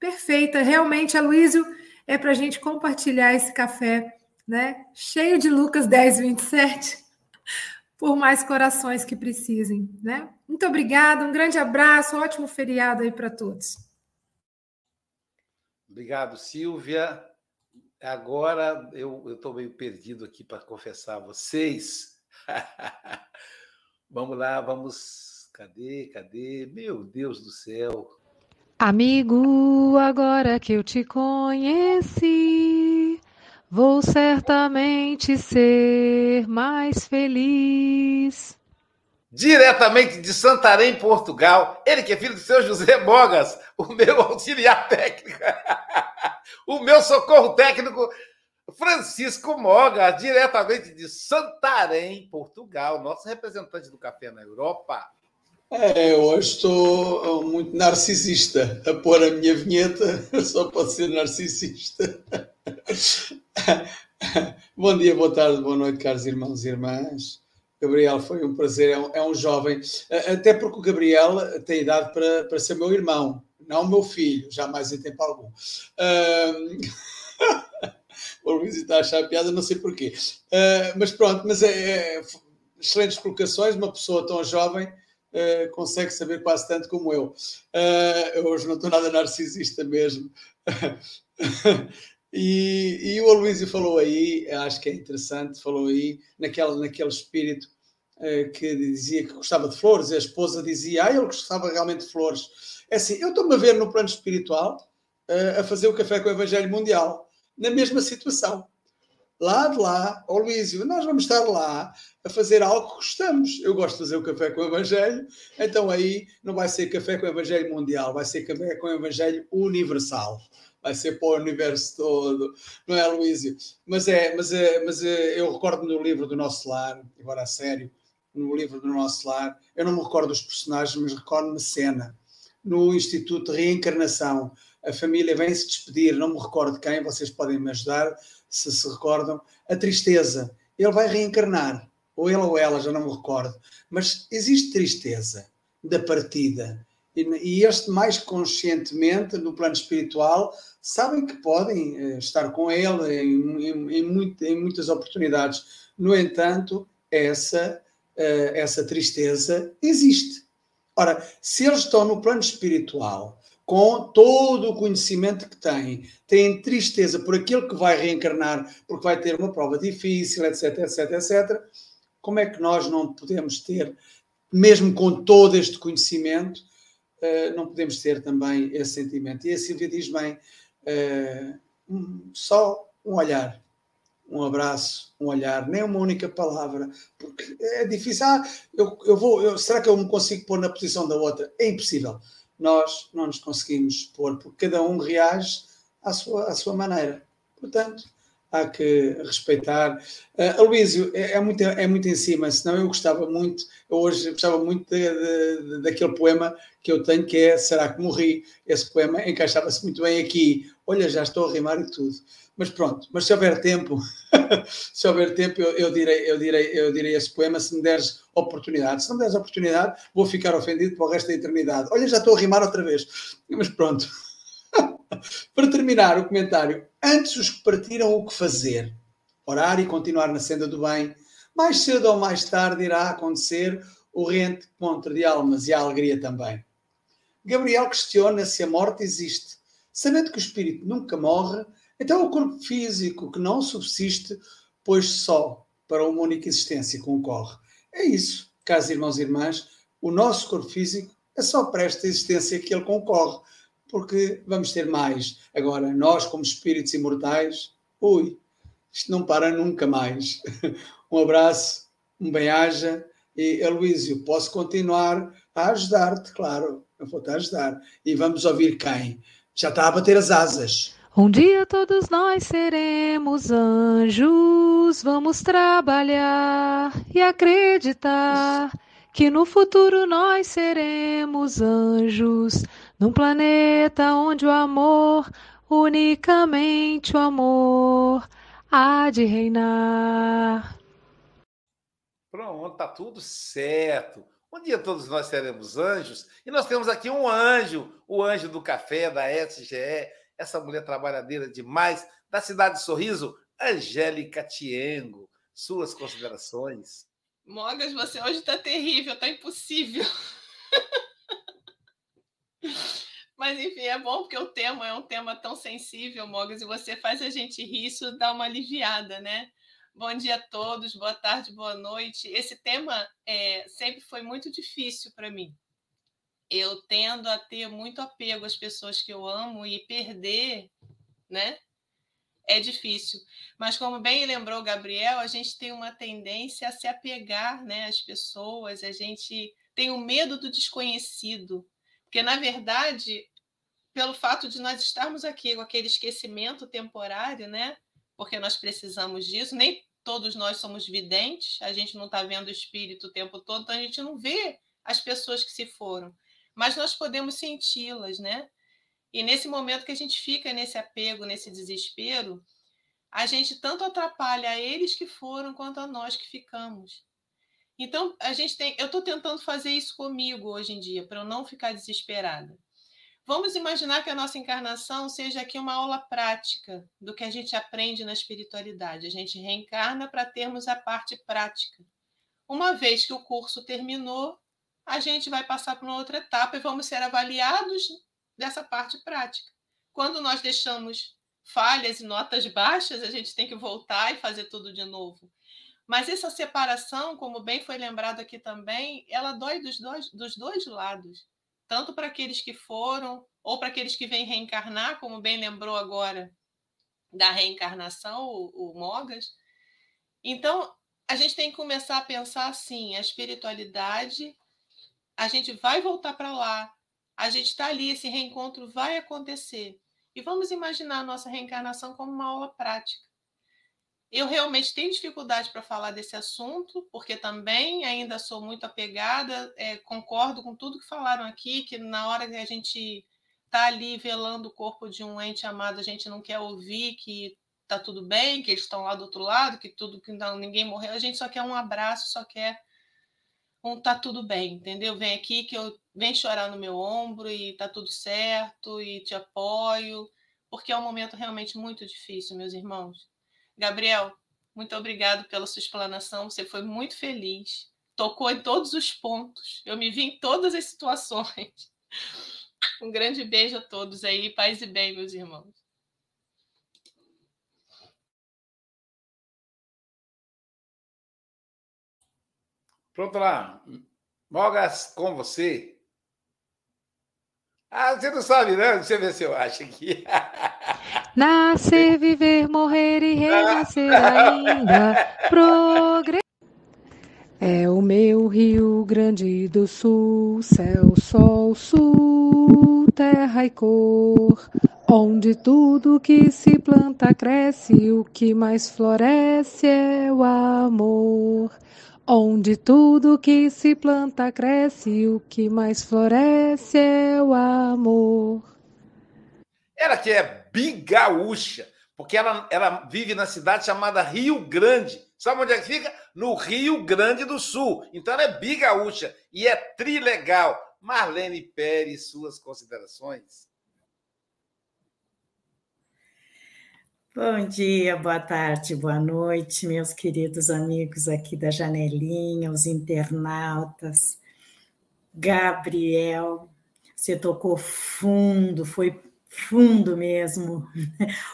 S8: perfeita. Realmente, Aloysio, é para a gente compartilhar esse café, né? Cheio de Lucas 10, 27, por mais corações que precisem, né? Muito obrigada, um grande abraço, um ótimo feriado aí para todos.
S6: Obrigado, Silvia. Agora eu estou meio perdido aqui para confessar a vocês. vamos lá, vamos Cadê? Cadê? Meu Deus do céu.
S2: Amigo, agora que eu te conheci, vou certamente ser mais feliz.
S6: Diretamente de Santarém, Portugal, ele que é filho do seu José Bogas, o meu auxiliar técnico, o meu socorro técnico. Francisco Moga, diretamente de Santarém, Portugal, nosso representante do café na Europa.
S7: É, hoje estou muito narcisista a pôr a minha vinheta, só pode ser narcisista. Bom dia, boa tarde, boa noite, caros irmãos e irmãs. Gabriel, foi um prazer, é um, é um jovem, até porque o Gabriel tem idade para, para ser meu irmão, não meu filho, jamais em tempo algum. Um... o Luís está a achar piada, não sei porquê. Uh, mas pronto, mas é, é, excelentes colocações, uma pessoa tão jovem uh, consegue saber quase tanto como eu. Uh, hoje não estou nada narcisista mesmo. e, e o Aloysio falou aí, acho que é interessante, falou aí, naquele, naquele espírito que dizia que gostava de flores, e a esposa dizia, ah, ele gostava realmente de flores. É assim, eu estou-me a ver no plano espiritual a fazer o café com o Evangelho Mundial na mesma situação. Lá de lá, ó Luísio, nós vamos estar lá a fazer algo que gostamos. Eu gosto de fazer o café com o Evangelho, então aí não vai ser café com o Evangelho mundial, vai ser café com o Evangelho universal. Vai ser para o universo todo, não é, Luísio? Mas é, mas é, mas é, eu recordo no livro do Nosso Lar, agora a sério, no livro do Nosso Lar, eu não me recordo dos personagens, mas recordo-me cena no Instituto de Reencarnação a família vem se despedir, não me recordo quem, vocês podem me ajudar se se recordam, a tristeza. Ele vai reencarnar, ou ele ou ela, já não me recordo, mas existe tristeza da partida. E, este, mais conscientemente, no plano espiritual, sabem que podem eh, estar com ele em, em, em, muito, em muitas oportunidades. No entanto, essa, uh, essa tristeza existe. Ora, se eles estão no plano espiritual com todo o conhecimento que têm, têm tristeza por aquilo que vai reencarnar, porque vai ter uma prova difícil, etc, etc, etc, como é que nós não podemos ter, mesmo com todo este conhecimento, uh, não podemos ter também esse sentimento? E a Silvia diz bem, uh, um, só um olhar, um abraço, um olhar, nem uma única palavra, porque é difícil. Ah, eu, eu vou, eu, será que eu me consigo pôr na posição da outra? É impossível nós não nos conseguimos pôr, porque cada um reage à sua, à sua maneira. Portanto, há que respeitar. Uh, é, é, muito, é muito em cima, senão eu gostava muito, hoje gostava muito de, de, daquele poema que eu tenho, que é Será que Morri? Esse poema encaixava-se muito bem aqui. Olha, já estou a rimar e tudo. Mas pronto, mas se houver tempo, se houver tempo, eu, eu, direi, eu, direi, eu direi esse poema se me deres oportunidade. Se não me deres oportunidade, vou ficar ofendido para o resto da eternidade. Olha, já estou a rimar outra vez. Mas pronto. Para terminar o comentário, antes os que partiram o que fazer, orar e continuar na senda do bem, mais cedo ou mais tarde irá acontecer o reencontro de almas e a alegria também. Gabriel questiona se a morte existe, sabendo que o espírito nunca morre então, o corpo físico que não subsiste, pois só para uma única existência concorre. É isso, caros irmãos e irmãs, o nosso corpo físico é só para esta existência que ele concorre, porque vamos ter mais. Agora, nós, como espíritos imortais, ui, isto não para nunca mais. Um abraço, um bem-aja e, Aloísio, posso continuar a ajudar-te, claro, eu vou-te ajudar. E vamos ouvir quem? Já está a bater as asas.
S2: Um dia todos nós seremos anjos, vamos trabalhar e acreditar que no futuro nós seremos anjos, num planeta onde o amor, unicamente o amor, há de reinar.
S6: Pronto, tá tudo certo. Um dia todos nós seremos anjos e nós temos aqui um anjo, o anjo do café da SGE, essa mulher trabalhadeira demais, da cidade de Sorriso, Angélica Tiengo. Suas considerações.
S12: Mogas, você hoje está terrível, está impossível. Mas enfim, é bom porque o tema é um tema tão sensível, Mogas, e você faz a gente rir, isso dá uma aliviada, né? Bom dia a todos, boa tarde, boa noite. Esse tema é, sempre foi muito difícil para mim eu tendo a ter muito apego às pessoas que eu amo e perder, né? É difícil. Mas como bem lembrou Gabriel, a gente tem uma tendência a se apegar, né, às pessoas, a gente tem o medo do desconhecido, porque na verdade, pelo fato de nós estarmos aqui com aquele esquecimento temporário, né, porque nós precisamos disso. Nem todos nós somos videntes, a gente não está vendo o espírito o tempo todo, então a gente não vê as pessoas que se foram, mas nós podemos senti-las, né? E nesse momento que a gente fica nesse apego, nesse desespero, a gente tanto atrapalha a eles que foram quanto a nós que ficamos. Então, a gente tem, eu estou tentando fazer isso comigo hoje em dia, para eu não ficar desesperada. Vamos imaginar que a nossa encarnação seja aqui uma aula prática do que a gente aprende na espiritualidade. A gente reencarna para termos a parte prática. Uma vez que o curso terminou, a gente vai passar para uma outra etapa e vamos ser avaliados dessa parte prática. Quando nós deixamos falhas e notas baixas, a gente tem que voltar e fazer tudo de novo. Mas essa separação, como bem foi lembrado aqui também, ela dói dos dois, dos dois lados. Tanto para aqueles que foram, ou para aqueles que vêm reencarnar, como bem lembrou agora da reencarnação, o, o Mogas. Então, a gente tem que começar a pensar assim: a espiritualidade, a gente vai voltar para lá, a gente está ali, esse reencontro vai acontecer. E vamos imaginar a nossa reencarnação como uma aula prática. Eu realmente tenho dificuldade para falar desse assunto, porque também ainda sou muito apegada, é, concordo com tudo que falaram aqui, que na hora que a gente está ali velando o corpo de um ente amado, a gente não quer ouvir que está tudo bem, que eles estão lá do outro lado, que tudo que não, ninguém morreu, a gente só quer um abraço, só quer um tá tudo bem, entendeu? Vem aqui que eu vem chorar no meu ombro e tá tudo certo e te apoio, porque é um momento realmente muito difícil, meus irmãos. Gabriel, muito obrigado pela sua explanação. Você foi muito feliz, tocou em todos os pontos. Eu me vi em todas as situações. Um grande beijo a todos aí, paz e bem, meus irmãos.
S6: Pronto lá. Mogas com você. Ah, você não sabe, né? Deixa eu ver se eu acho aqui.
S2: Nascer, viver, morrer e renascer ainda. Progredir. É o meu Rio Grande do Sul, céu, sol, sul, terra e cor, onde tudo que se planta cresce, o que mais floresce é o amor. Onde tudo que se planta cresce, o que mais floresce é o amor.
S6: Ela que é bigaúcha, porque ela, ela vive na cidade chamada Rio Grande. Sabe onde é que fica? No Rio Grande do Sul. Então ela é bigaúcha e é trilegal. Marlene Pérez, suas considerações?
S13: Bom dia, boa tarde, boa noite, meus queridos amigos aqui da janelinha, os internautas. Gabriel, você tocou fundo, foi fundo mesmo.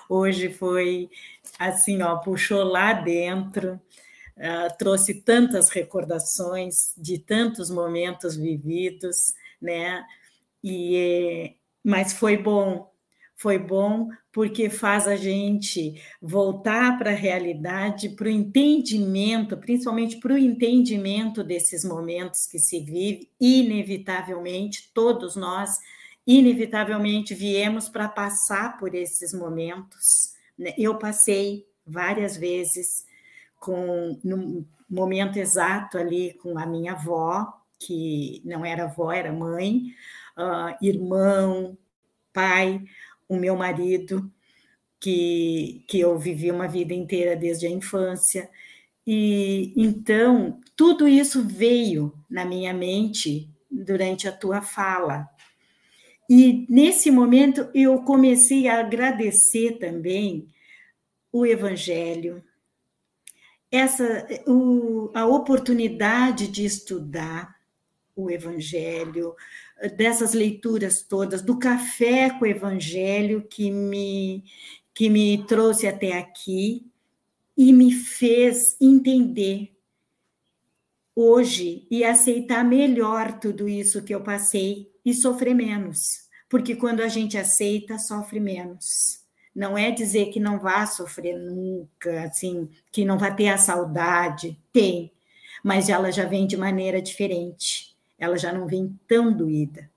S13: Hoje foi assim, ó, puxou lá dentro, uh, trouxe tantas recordações de tantos momentos vividos, né? E mas foi bom, foi bom porque faz a gente voltar para a realidade, para o entendimento, principalmente para o entendimento desses momentos que se vive, inevitavelmente, todos nós, inevitavelmente viemos para passar por esses momentos. Né? Eu passei várias vezes com no momento exato ali com a minha avó, que não era avó, era mãe, uh, irmão, pai, o meu marido, que, que eu vivi uma vida inteira desde a infância. E então, tudo isso veio na minha mente durante a tua fala. E nesse momento eu comecei a agradecer também o Evangelho, essa o, a oportunidade de estudar o Evangelho, dessas leituras todas, do café com o Evangelho que me, que me trouxe até aqui e me fez entender hoje e aceitar melhor tudo isso que eu passei e sofrer menos. Porque quando a gente aceita, sofre menos. Não é dizer que não vá sofrer nunca, assim, que não vai ter a saudade, tem, mas ela já vem de maneira diferente ela já não vem tão doída,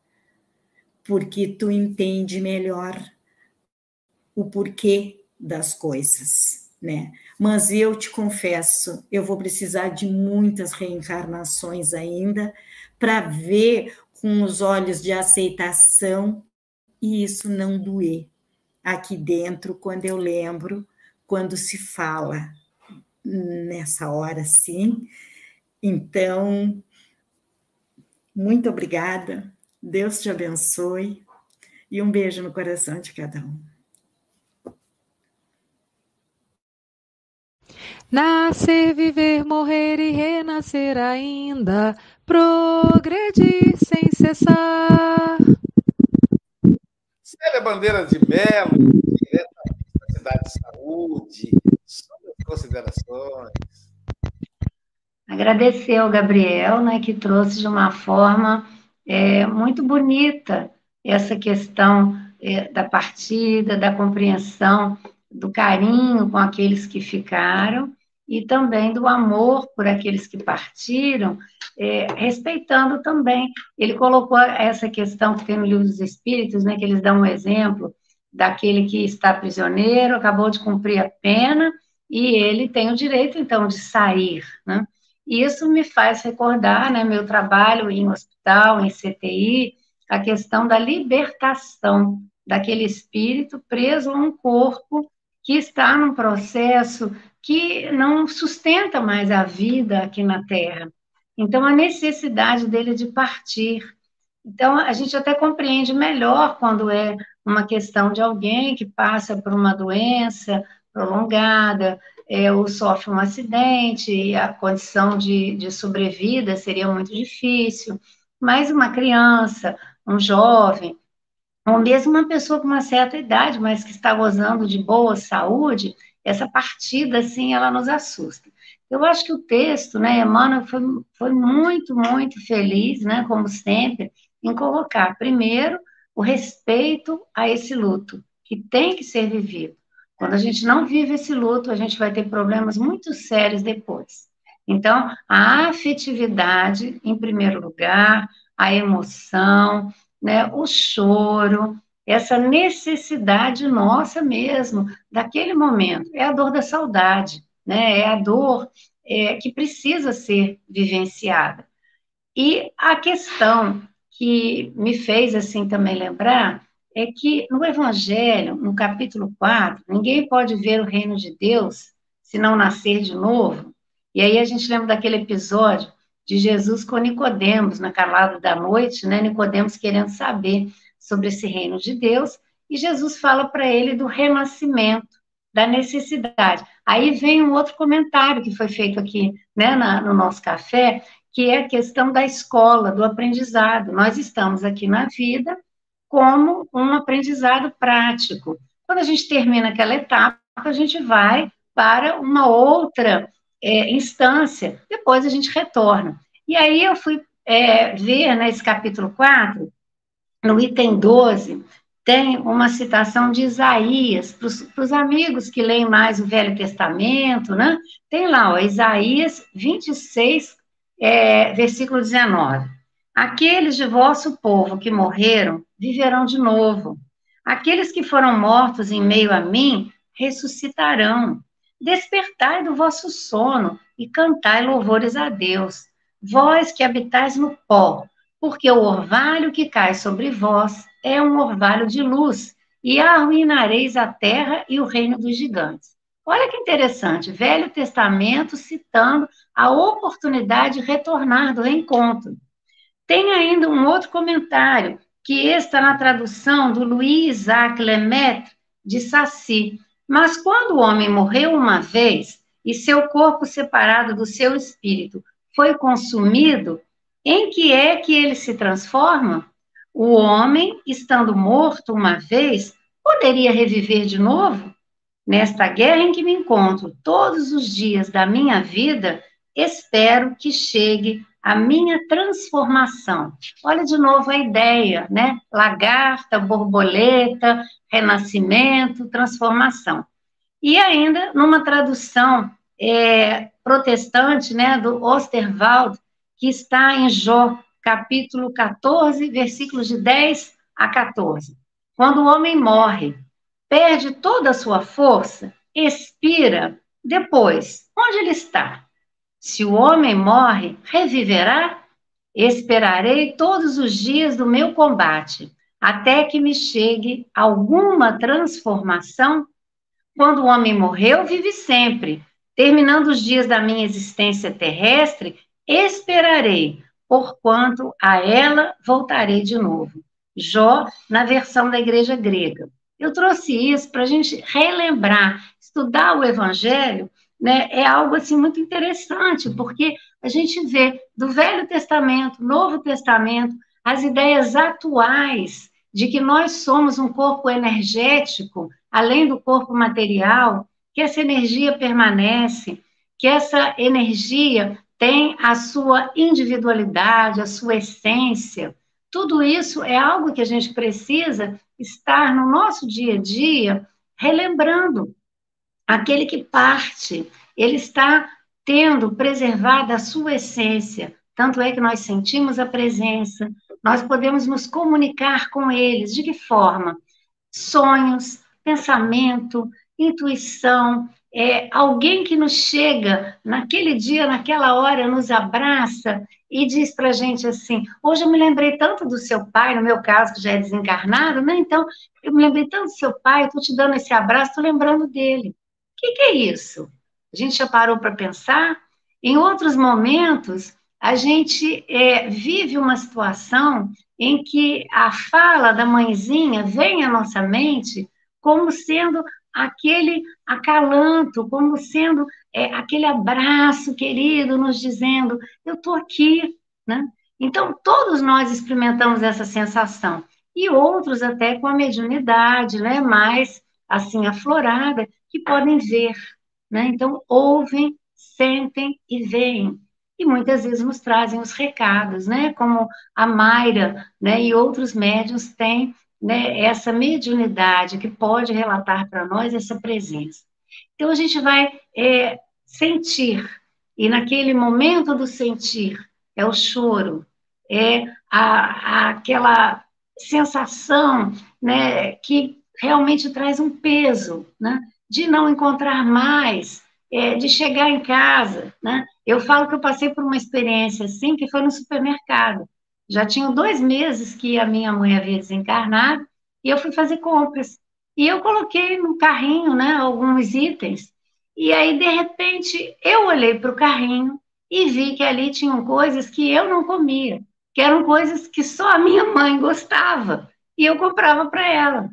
S13: porque tu entende melhor o porquê das coisas. né? Mas eu te confesso, eu vou precisar de muitas reencarnações ainda para ver com os olhos de aceitação e isso não doer aqui dentro quando eu lembro, quando se fala nessa hora, sim. Então, muito obrigada. Deus te abençoe e um beijo no coração de cada um.
S2: Nascer, viver, morrer e renascer ainda, progredir sem cessar.
S6: Célia Bandeira de Melo, diretamente da cidade de saúde, suas considerações.
S14: Agradecer ao Gabriel, né, que trouxe de uma forma é, muito bonita essa questão é, da partida, da compreensão, do carinho com aqueles que ficaram e também do amor por aqueles que partiram, é, respeitando também. Ele colocou essa questão que tem no livro dos Espíritos, né, que eles dão um exemplo daquele que está prisioneiro, acabou de cumprir a pena e ele tem o direito então de sair, né? E isso me faz recordar, né, meu trabalho em hospital, em CTI, a questão da libertação daquele espírito preso a um corpo que está num processo que não sustenta mais a vida aqui na Terra. Então, a necessidade dele de partir. Então, a gente até compreende melhor quando é uma questão de alguém que passa por uma doença prolongada, é, ou sofre um acidente, e a condição de, de sobrevida seria muito difícil. Mas uma criança, um jovem, ou mesmo uma pessoa com uma certa idade, mas que está gozando de boa saúde, essa partida, assim, ela nos assusta. Eu acho que o texto, né, Emmanuel foi, foi muito, muito feliz, né, como sempre, em colocar, primeiro, o respeito a esse luto, que tem que ser vivido. Quando a gente não vive esse luto, a gente vai ter problemas muito sérios depois. Então, a afetividade, em primeiro lugar, a emoção, né, o choro, essa necessidade nossa mesmo, daquele momento. É a dor da saudade, né? é a dor é, que precisa ser vivenciada. E a questão que me fez assim também lembrar é que no Evangelho, no capítulo 4, ninguém pode ver o reino de Deus se não nascer de novo. E aí a gente lembra daquele episódio de Jesus com Nicodemos na calada da noite, né? Nicodemos querendo saber sobre esse reino de Deus, e Jesus fala para ele do renascimento, da necessidade. Aí vem um outro comentário que foi feito aqui né, na, no nosso café, que é a questão da escola, do aprendizado. Nós estamos aqui na vida como um aprendizado prático. Quando a gente termina aquela etapa, a gente vai para uma outra é, instância, depois a gente retorna. E aí eu fui é, ver nesse capítulo 4 no item 12, tem uma citação de Isaías, para os amigos que leem mais o Velho Testamento, né? Tem lá, ó, Isaías 26, é, versículo 19. Aqueles de vosso povo que morreram viverão de novo. Aqueles que foram mortos em meio a mim ressuscitarão. Despertai do vosso sono e cantai louvores a Deus. Vós que habitais no pó, porque o orvalho que cai sobre vós é um orvalho de luz, e arruinareis a terra e o reino dos gigantes. Olha que interessante, Velho Testamento citando a oportunidade de retornar do reencontro. Tem ainda um outro comentário, que está na tradução do Louis Isaac Lemaitre, de Saci. Mas quando o homem morreu uma vez, e seu corpo separado do seu espírito foi consumido, em que é que ele se transforma? O homem, estando morto uma vez, poderia reviver de novo? Nesta guerra em que me encontro todos os dias da minha vida, espero que chegue a minha transformação. Olha de novo a ideia, né? Lagarta, borboleta, renascimento, transformação. E ainda numa tradução é, protestante, né, do Osterwald, que está em Jó, capítulo 14, versículos de 10 a 14. Quando o homem morre, perde toda a sua força, expira, depois, onde ele está? Se o homem morre, reviverá? Esperarei todos os dias do meu combate, até que me chegue alguma transformação. Quando o homem morreu, vive sempre. Terminando os dias da minha existência terrestre, esperarei, porquanto a ela voltarei de novo. Jó, na versão da igreja grega. Eu trouxe isso para a gente relembrar, estudar o Evangelho, né, é algo assim muito interessante, porque a gente vê do Velho Testamento, Novo Testamento, as ideias atuais de que nós somos um corpo energético, além do corpo material, que essa energia permanece, que essa energia tem a sua individualidade, a sua essência. Tudo isso é algo que a gente precisa estar no nosso dia a dia relembrando. Aquele que parte, ele está tendo preservada a sua essência. Tanto é que nós sentimos a presença, nós podemos nos comunicar com eles. De que forma? Sonhos, pensamento, intuição, é, alguém que nos chega naquele dia, naquela hora, nos abraça e diz para a gente assim: hoje eu me lembrei tanto do seu pai, no meu caso, que já é desencarnado, né? Então, eu me lembrei tanto do seu pai, estou te dando esse abraço, estou lembrando dele. O que, que é isso? A gente já parou para pensar? Em outros momentos, a gente é, vive uma situação em que a fala da mãezinha vem à nossa mente como sendo aquele acalanto, como sendo é, aquele abraço querido, nos dizendo: Eu estou aqui. Né? Então, todos nós experimentamos essa sensação, e outros até com a mediunidade, né? mais assim aflorada, que podem ver. Né? Então, ouvem, sentem e veem. E muitas vezes nos trazem os recados, né? Como a Mayra né? e outros médiums têm né, essa mediunidade que pode relatar para nós essa presença. Então, a gente vai é, sentir, e naquele momento do sentir, é o choro, é a, a, aquela sensação né, que realmente traz um peso, né, de não encontrar mais, é, de chegar em casa. Né? Eu falo que eu passei por uma experiência assim, que foi no supermercado. Já tinham dois meses que a minha mãe havia desencarnado e eu fui fazer compras. E eu coloquei no carrinho, né, alguns itens. E aí, de repente, eu olhei para o carrinho e vi que ali tinham coisas que eu não comia, que eram coisas que só a minha mãe gostava. E eu comprava para ela.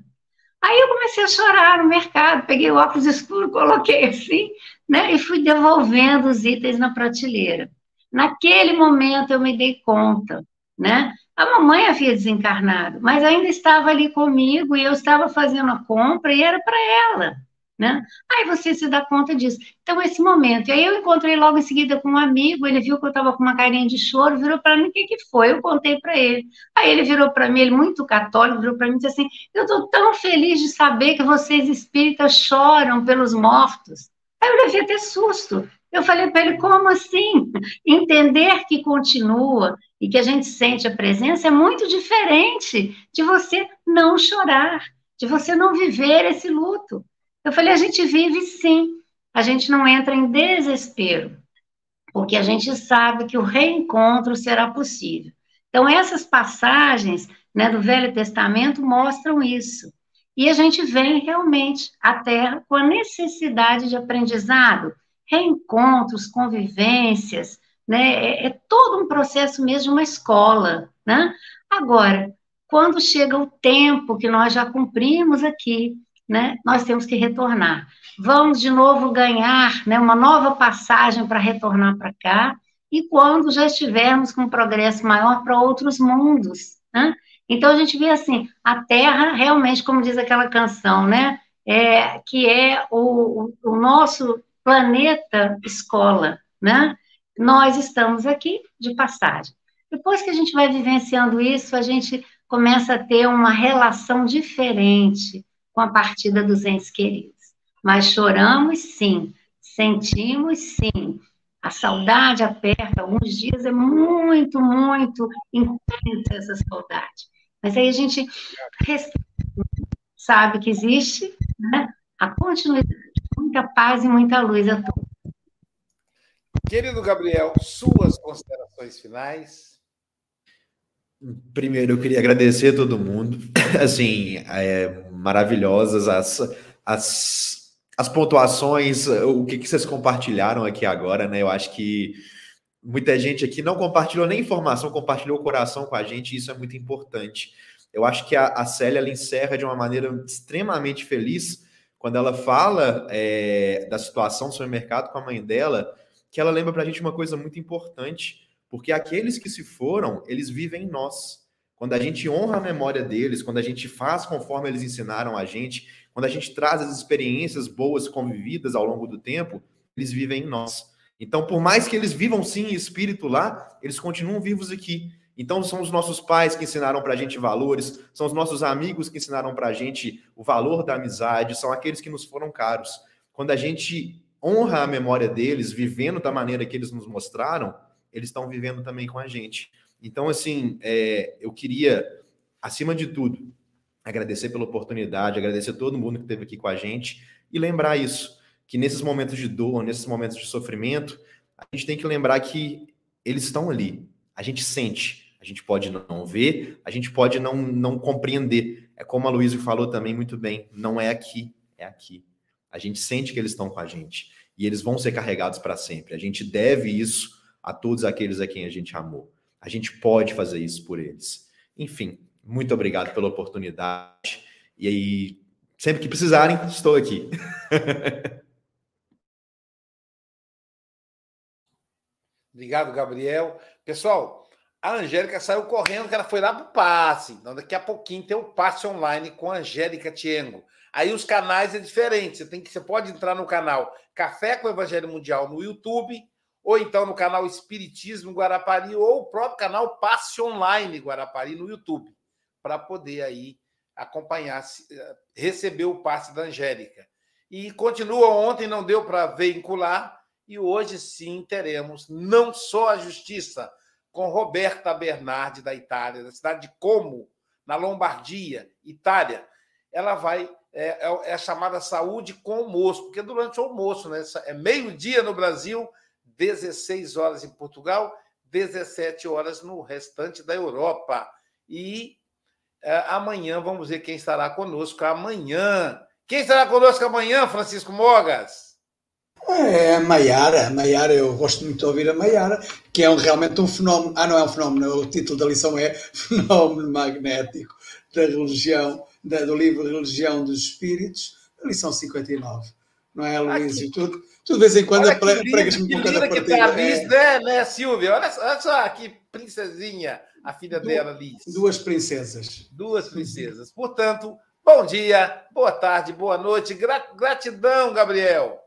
S14: Aí eu comecei a chorar no mercado, peguei o óculos escuro, coloquei assim, né, e fui devolvendo os itens na prateleira. Naquele momento eu me dei conta né? A mamãe havia desencarnado, mas ainda estava ali comigo e eu estava fazendo a compra e era para ela, né? Aí você se dá conta disso. Então, esse momento. E aí eu encontrei logo em seguida com um amigo, ele viu que eu estava com uma carinha de choro, virou para mim, o que, que foi? Eu contei para ele. Aí ele virou para mim, ele muito católico, virou para mim e disse assim, eu estou tão feliz de saber que vocês espíritas choram pelos mortos. Aí eu levei até susto. Eu falei para ele, como assim? Entender que continua e que a gente sente a presença é muito diferente de você não chorar, de você não viver esse luto. Eu falei, a gente vive sim, a gente não entra em desespero, porque a gente sabe que o reencontro será possível. Então, essas passagens né, do Velho Testamento mostram isso. E a gente vem realmente à Terra com a necessidade de aprendizado, reencontros, convivências, né? É, é, todo um processo mesmo de uma escola, né? Agora, quando chega o tempo que nós já cumprimos aqui, né? Nós temos que retornar. Vamos de novo ganhar, né? Uma nova passagem para retornar para cá. E quando já estivermos com um progresso maior para outros mundos, né? Então a gente vê assim, a Terra realmente, como diz aquela canção, né? É, que é o, o nosso planeta escola, né? Nós estamos aqui de passagem. Depois que a gente vai vivenciando isso, a gente começa a ter uma relação diferente com a partida dos entes queridos. Mas choramos sim, sentimos sim. A saudade aperta, alguns dias é muito, muito intensa essa saudade. Mas aí a gente sabe que existe né, a continuidade. muita paz e muita luz a todos.
S6: Querido Gabriel, suas considerações finais.
S9: Primeiro, eu queria agradecer a todo mundo. Assim, é, maravilhosas as, as, as pontuações, o que, que vocês compartilharam aqui agora, né? Eu acho que muita gente aqui não compartilhou nem informação, compartilhou o coração com a gente, e isso é muito importante. Eu acho que a, a Célia ela encerra de uma maneira extremamente feliz quando ela fala é, da situação do supermercado com a mãe dela, que ela lembra para a gente uma coisa muito importante, porque aqueles que se foram, eles vivem em nós. Quando a gente honra a memória deles, quando a gente faz conforme eles ensinaram a gente, quando a gente traz as experiências boas convividas ao longo do tempo, eles vivem em nós. Então, por mais que eles vivam sim em espírito lá, eles continuam vivos aqui. Então, são os nossos pais que ensinaram para a gente valores, são os nossos amigos que ensinaram para a gente o valor da amizade, são aqueles que nos foram caros. Quando a gente honra a memória deles, vivendo da maneira que eles nos mostraram, eles estão vivendo também com a gente. Então, assim, é, eu queria, acima de tudo, agradecer pela oportunidade, agradecer a todo mundo que esteve aqui com a gente e lembrar isso que nesses momentos de dor, nesses momentos de sofrimento, a gente tem que lembrar que eles estão ali. A gente sente, a gente pode não ver, a gente pode não, não compreender. É como a Luísa falou também muito bem, não é aqui, é aqui. A gente sente que eles estão com a gente e eles vão ser carregados para sempre. A gente deve isso a todos aqueles a quem a gente amou. A gente pode fazer isso por eles. Enfim, muito obrigado pela oportunidade. E aí, sempre que precisarem, estou aqui.
S6: Obrigado, Gabriel. Pessoal, a Angélica saiu correndo, que ela foi lá para o passe. Então, daqui a pouquinho tem o passe online com a Angélica Tiengo. Aí os canais é diferente. Você, tem que, você pode entrar no canal Café com Evangelho Mundial no YouTube, ou então no canal Espiritismo Guarapari, ou o próprio canal Passe Online Guarapari no YouTube, para poder aí acompanhar, eh, receber o passe da Angélica. E continua ontem, não deu para vincular, e hoje sim teremos não só a justiça com Roberta Bernardi da Itália, da cidade de Como, na Lombardia, Itália. Ela vai é, é, é chamada saúde com almoço, porque durante o almoço, né, é meio-dia no Brasil, 16 horas em Portugal, 17 horas no restante da Europa. E é, amanhã vamos ver quem estará conosco amanhã. Quem estará conosco amanhã, Francisco Mogas?
S7: É a Maiara, Maiara, eu gosto muito de ouvir a Maiara, que é um, realmente um fenómeno, ah não é um fenómeno, o título da lição é Fenómeno Magnético da Religião, da, do livro Religião dos Espíritos, a lição 59, não é, Luís? E tudo, tu de vez em quando pregas-me
S6: com cada partida. Que tá Liz, né, né, Silvia? Olha, olha só que princesinha, a filha du dela, Liz.
S7: Duas princesas.
S6: Duas princesas. Portanto, bom dia, boa tarde, boa noite, Gra gratidão, Gabriel.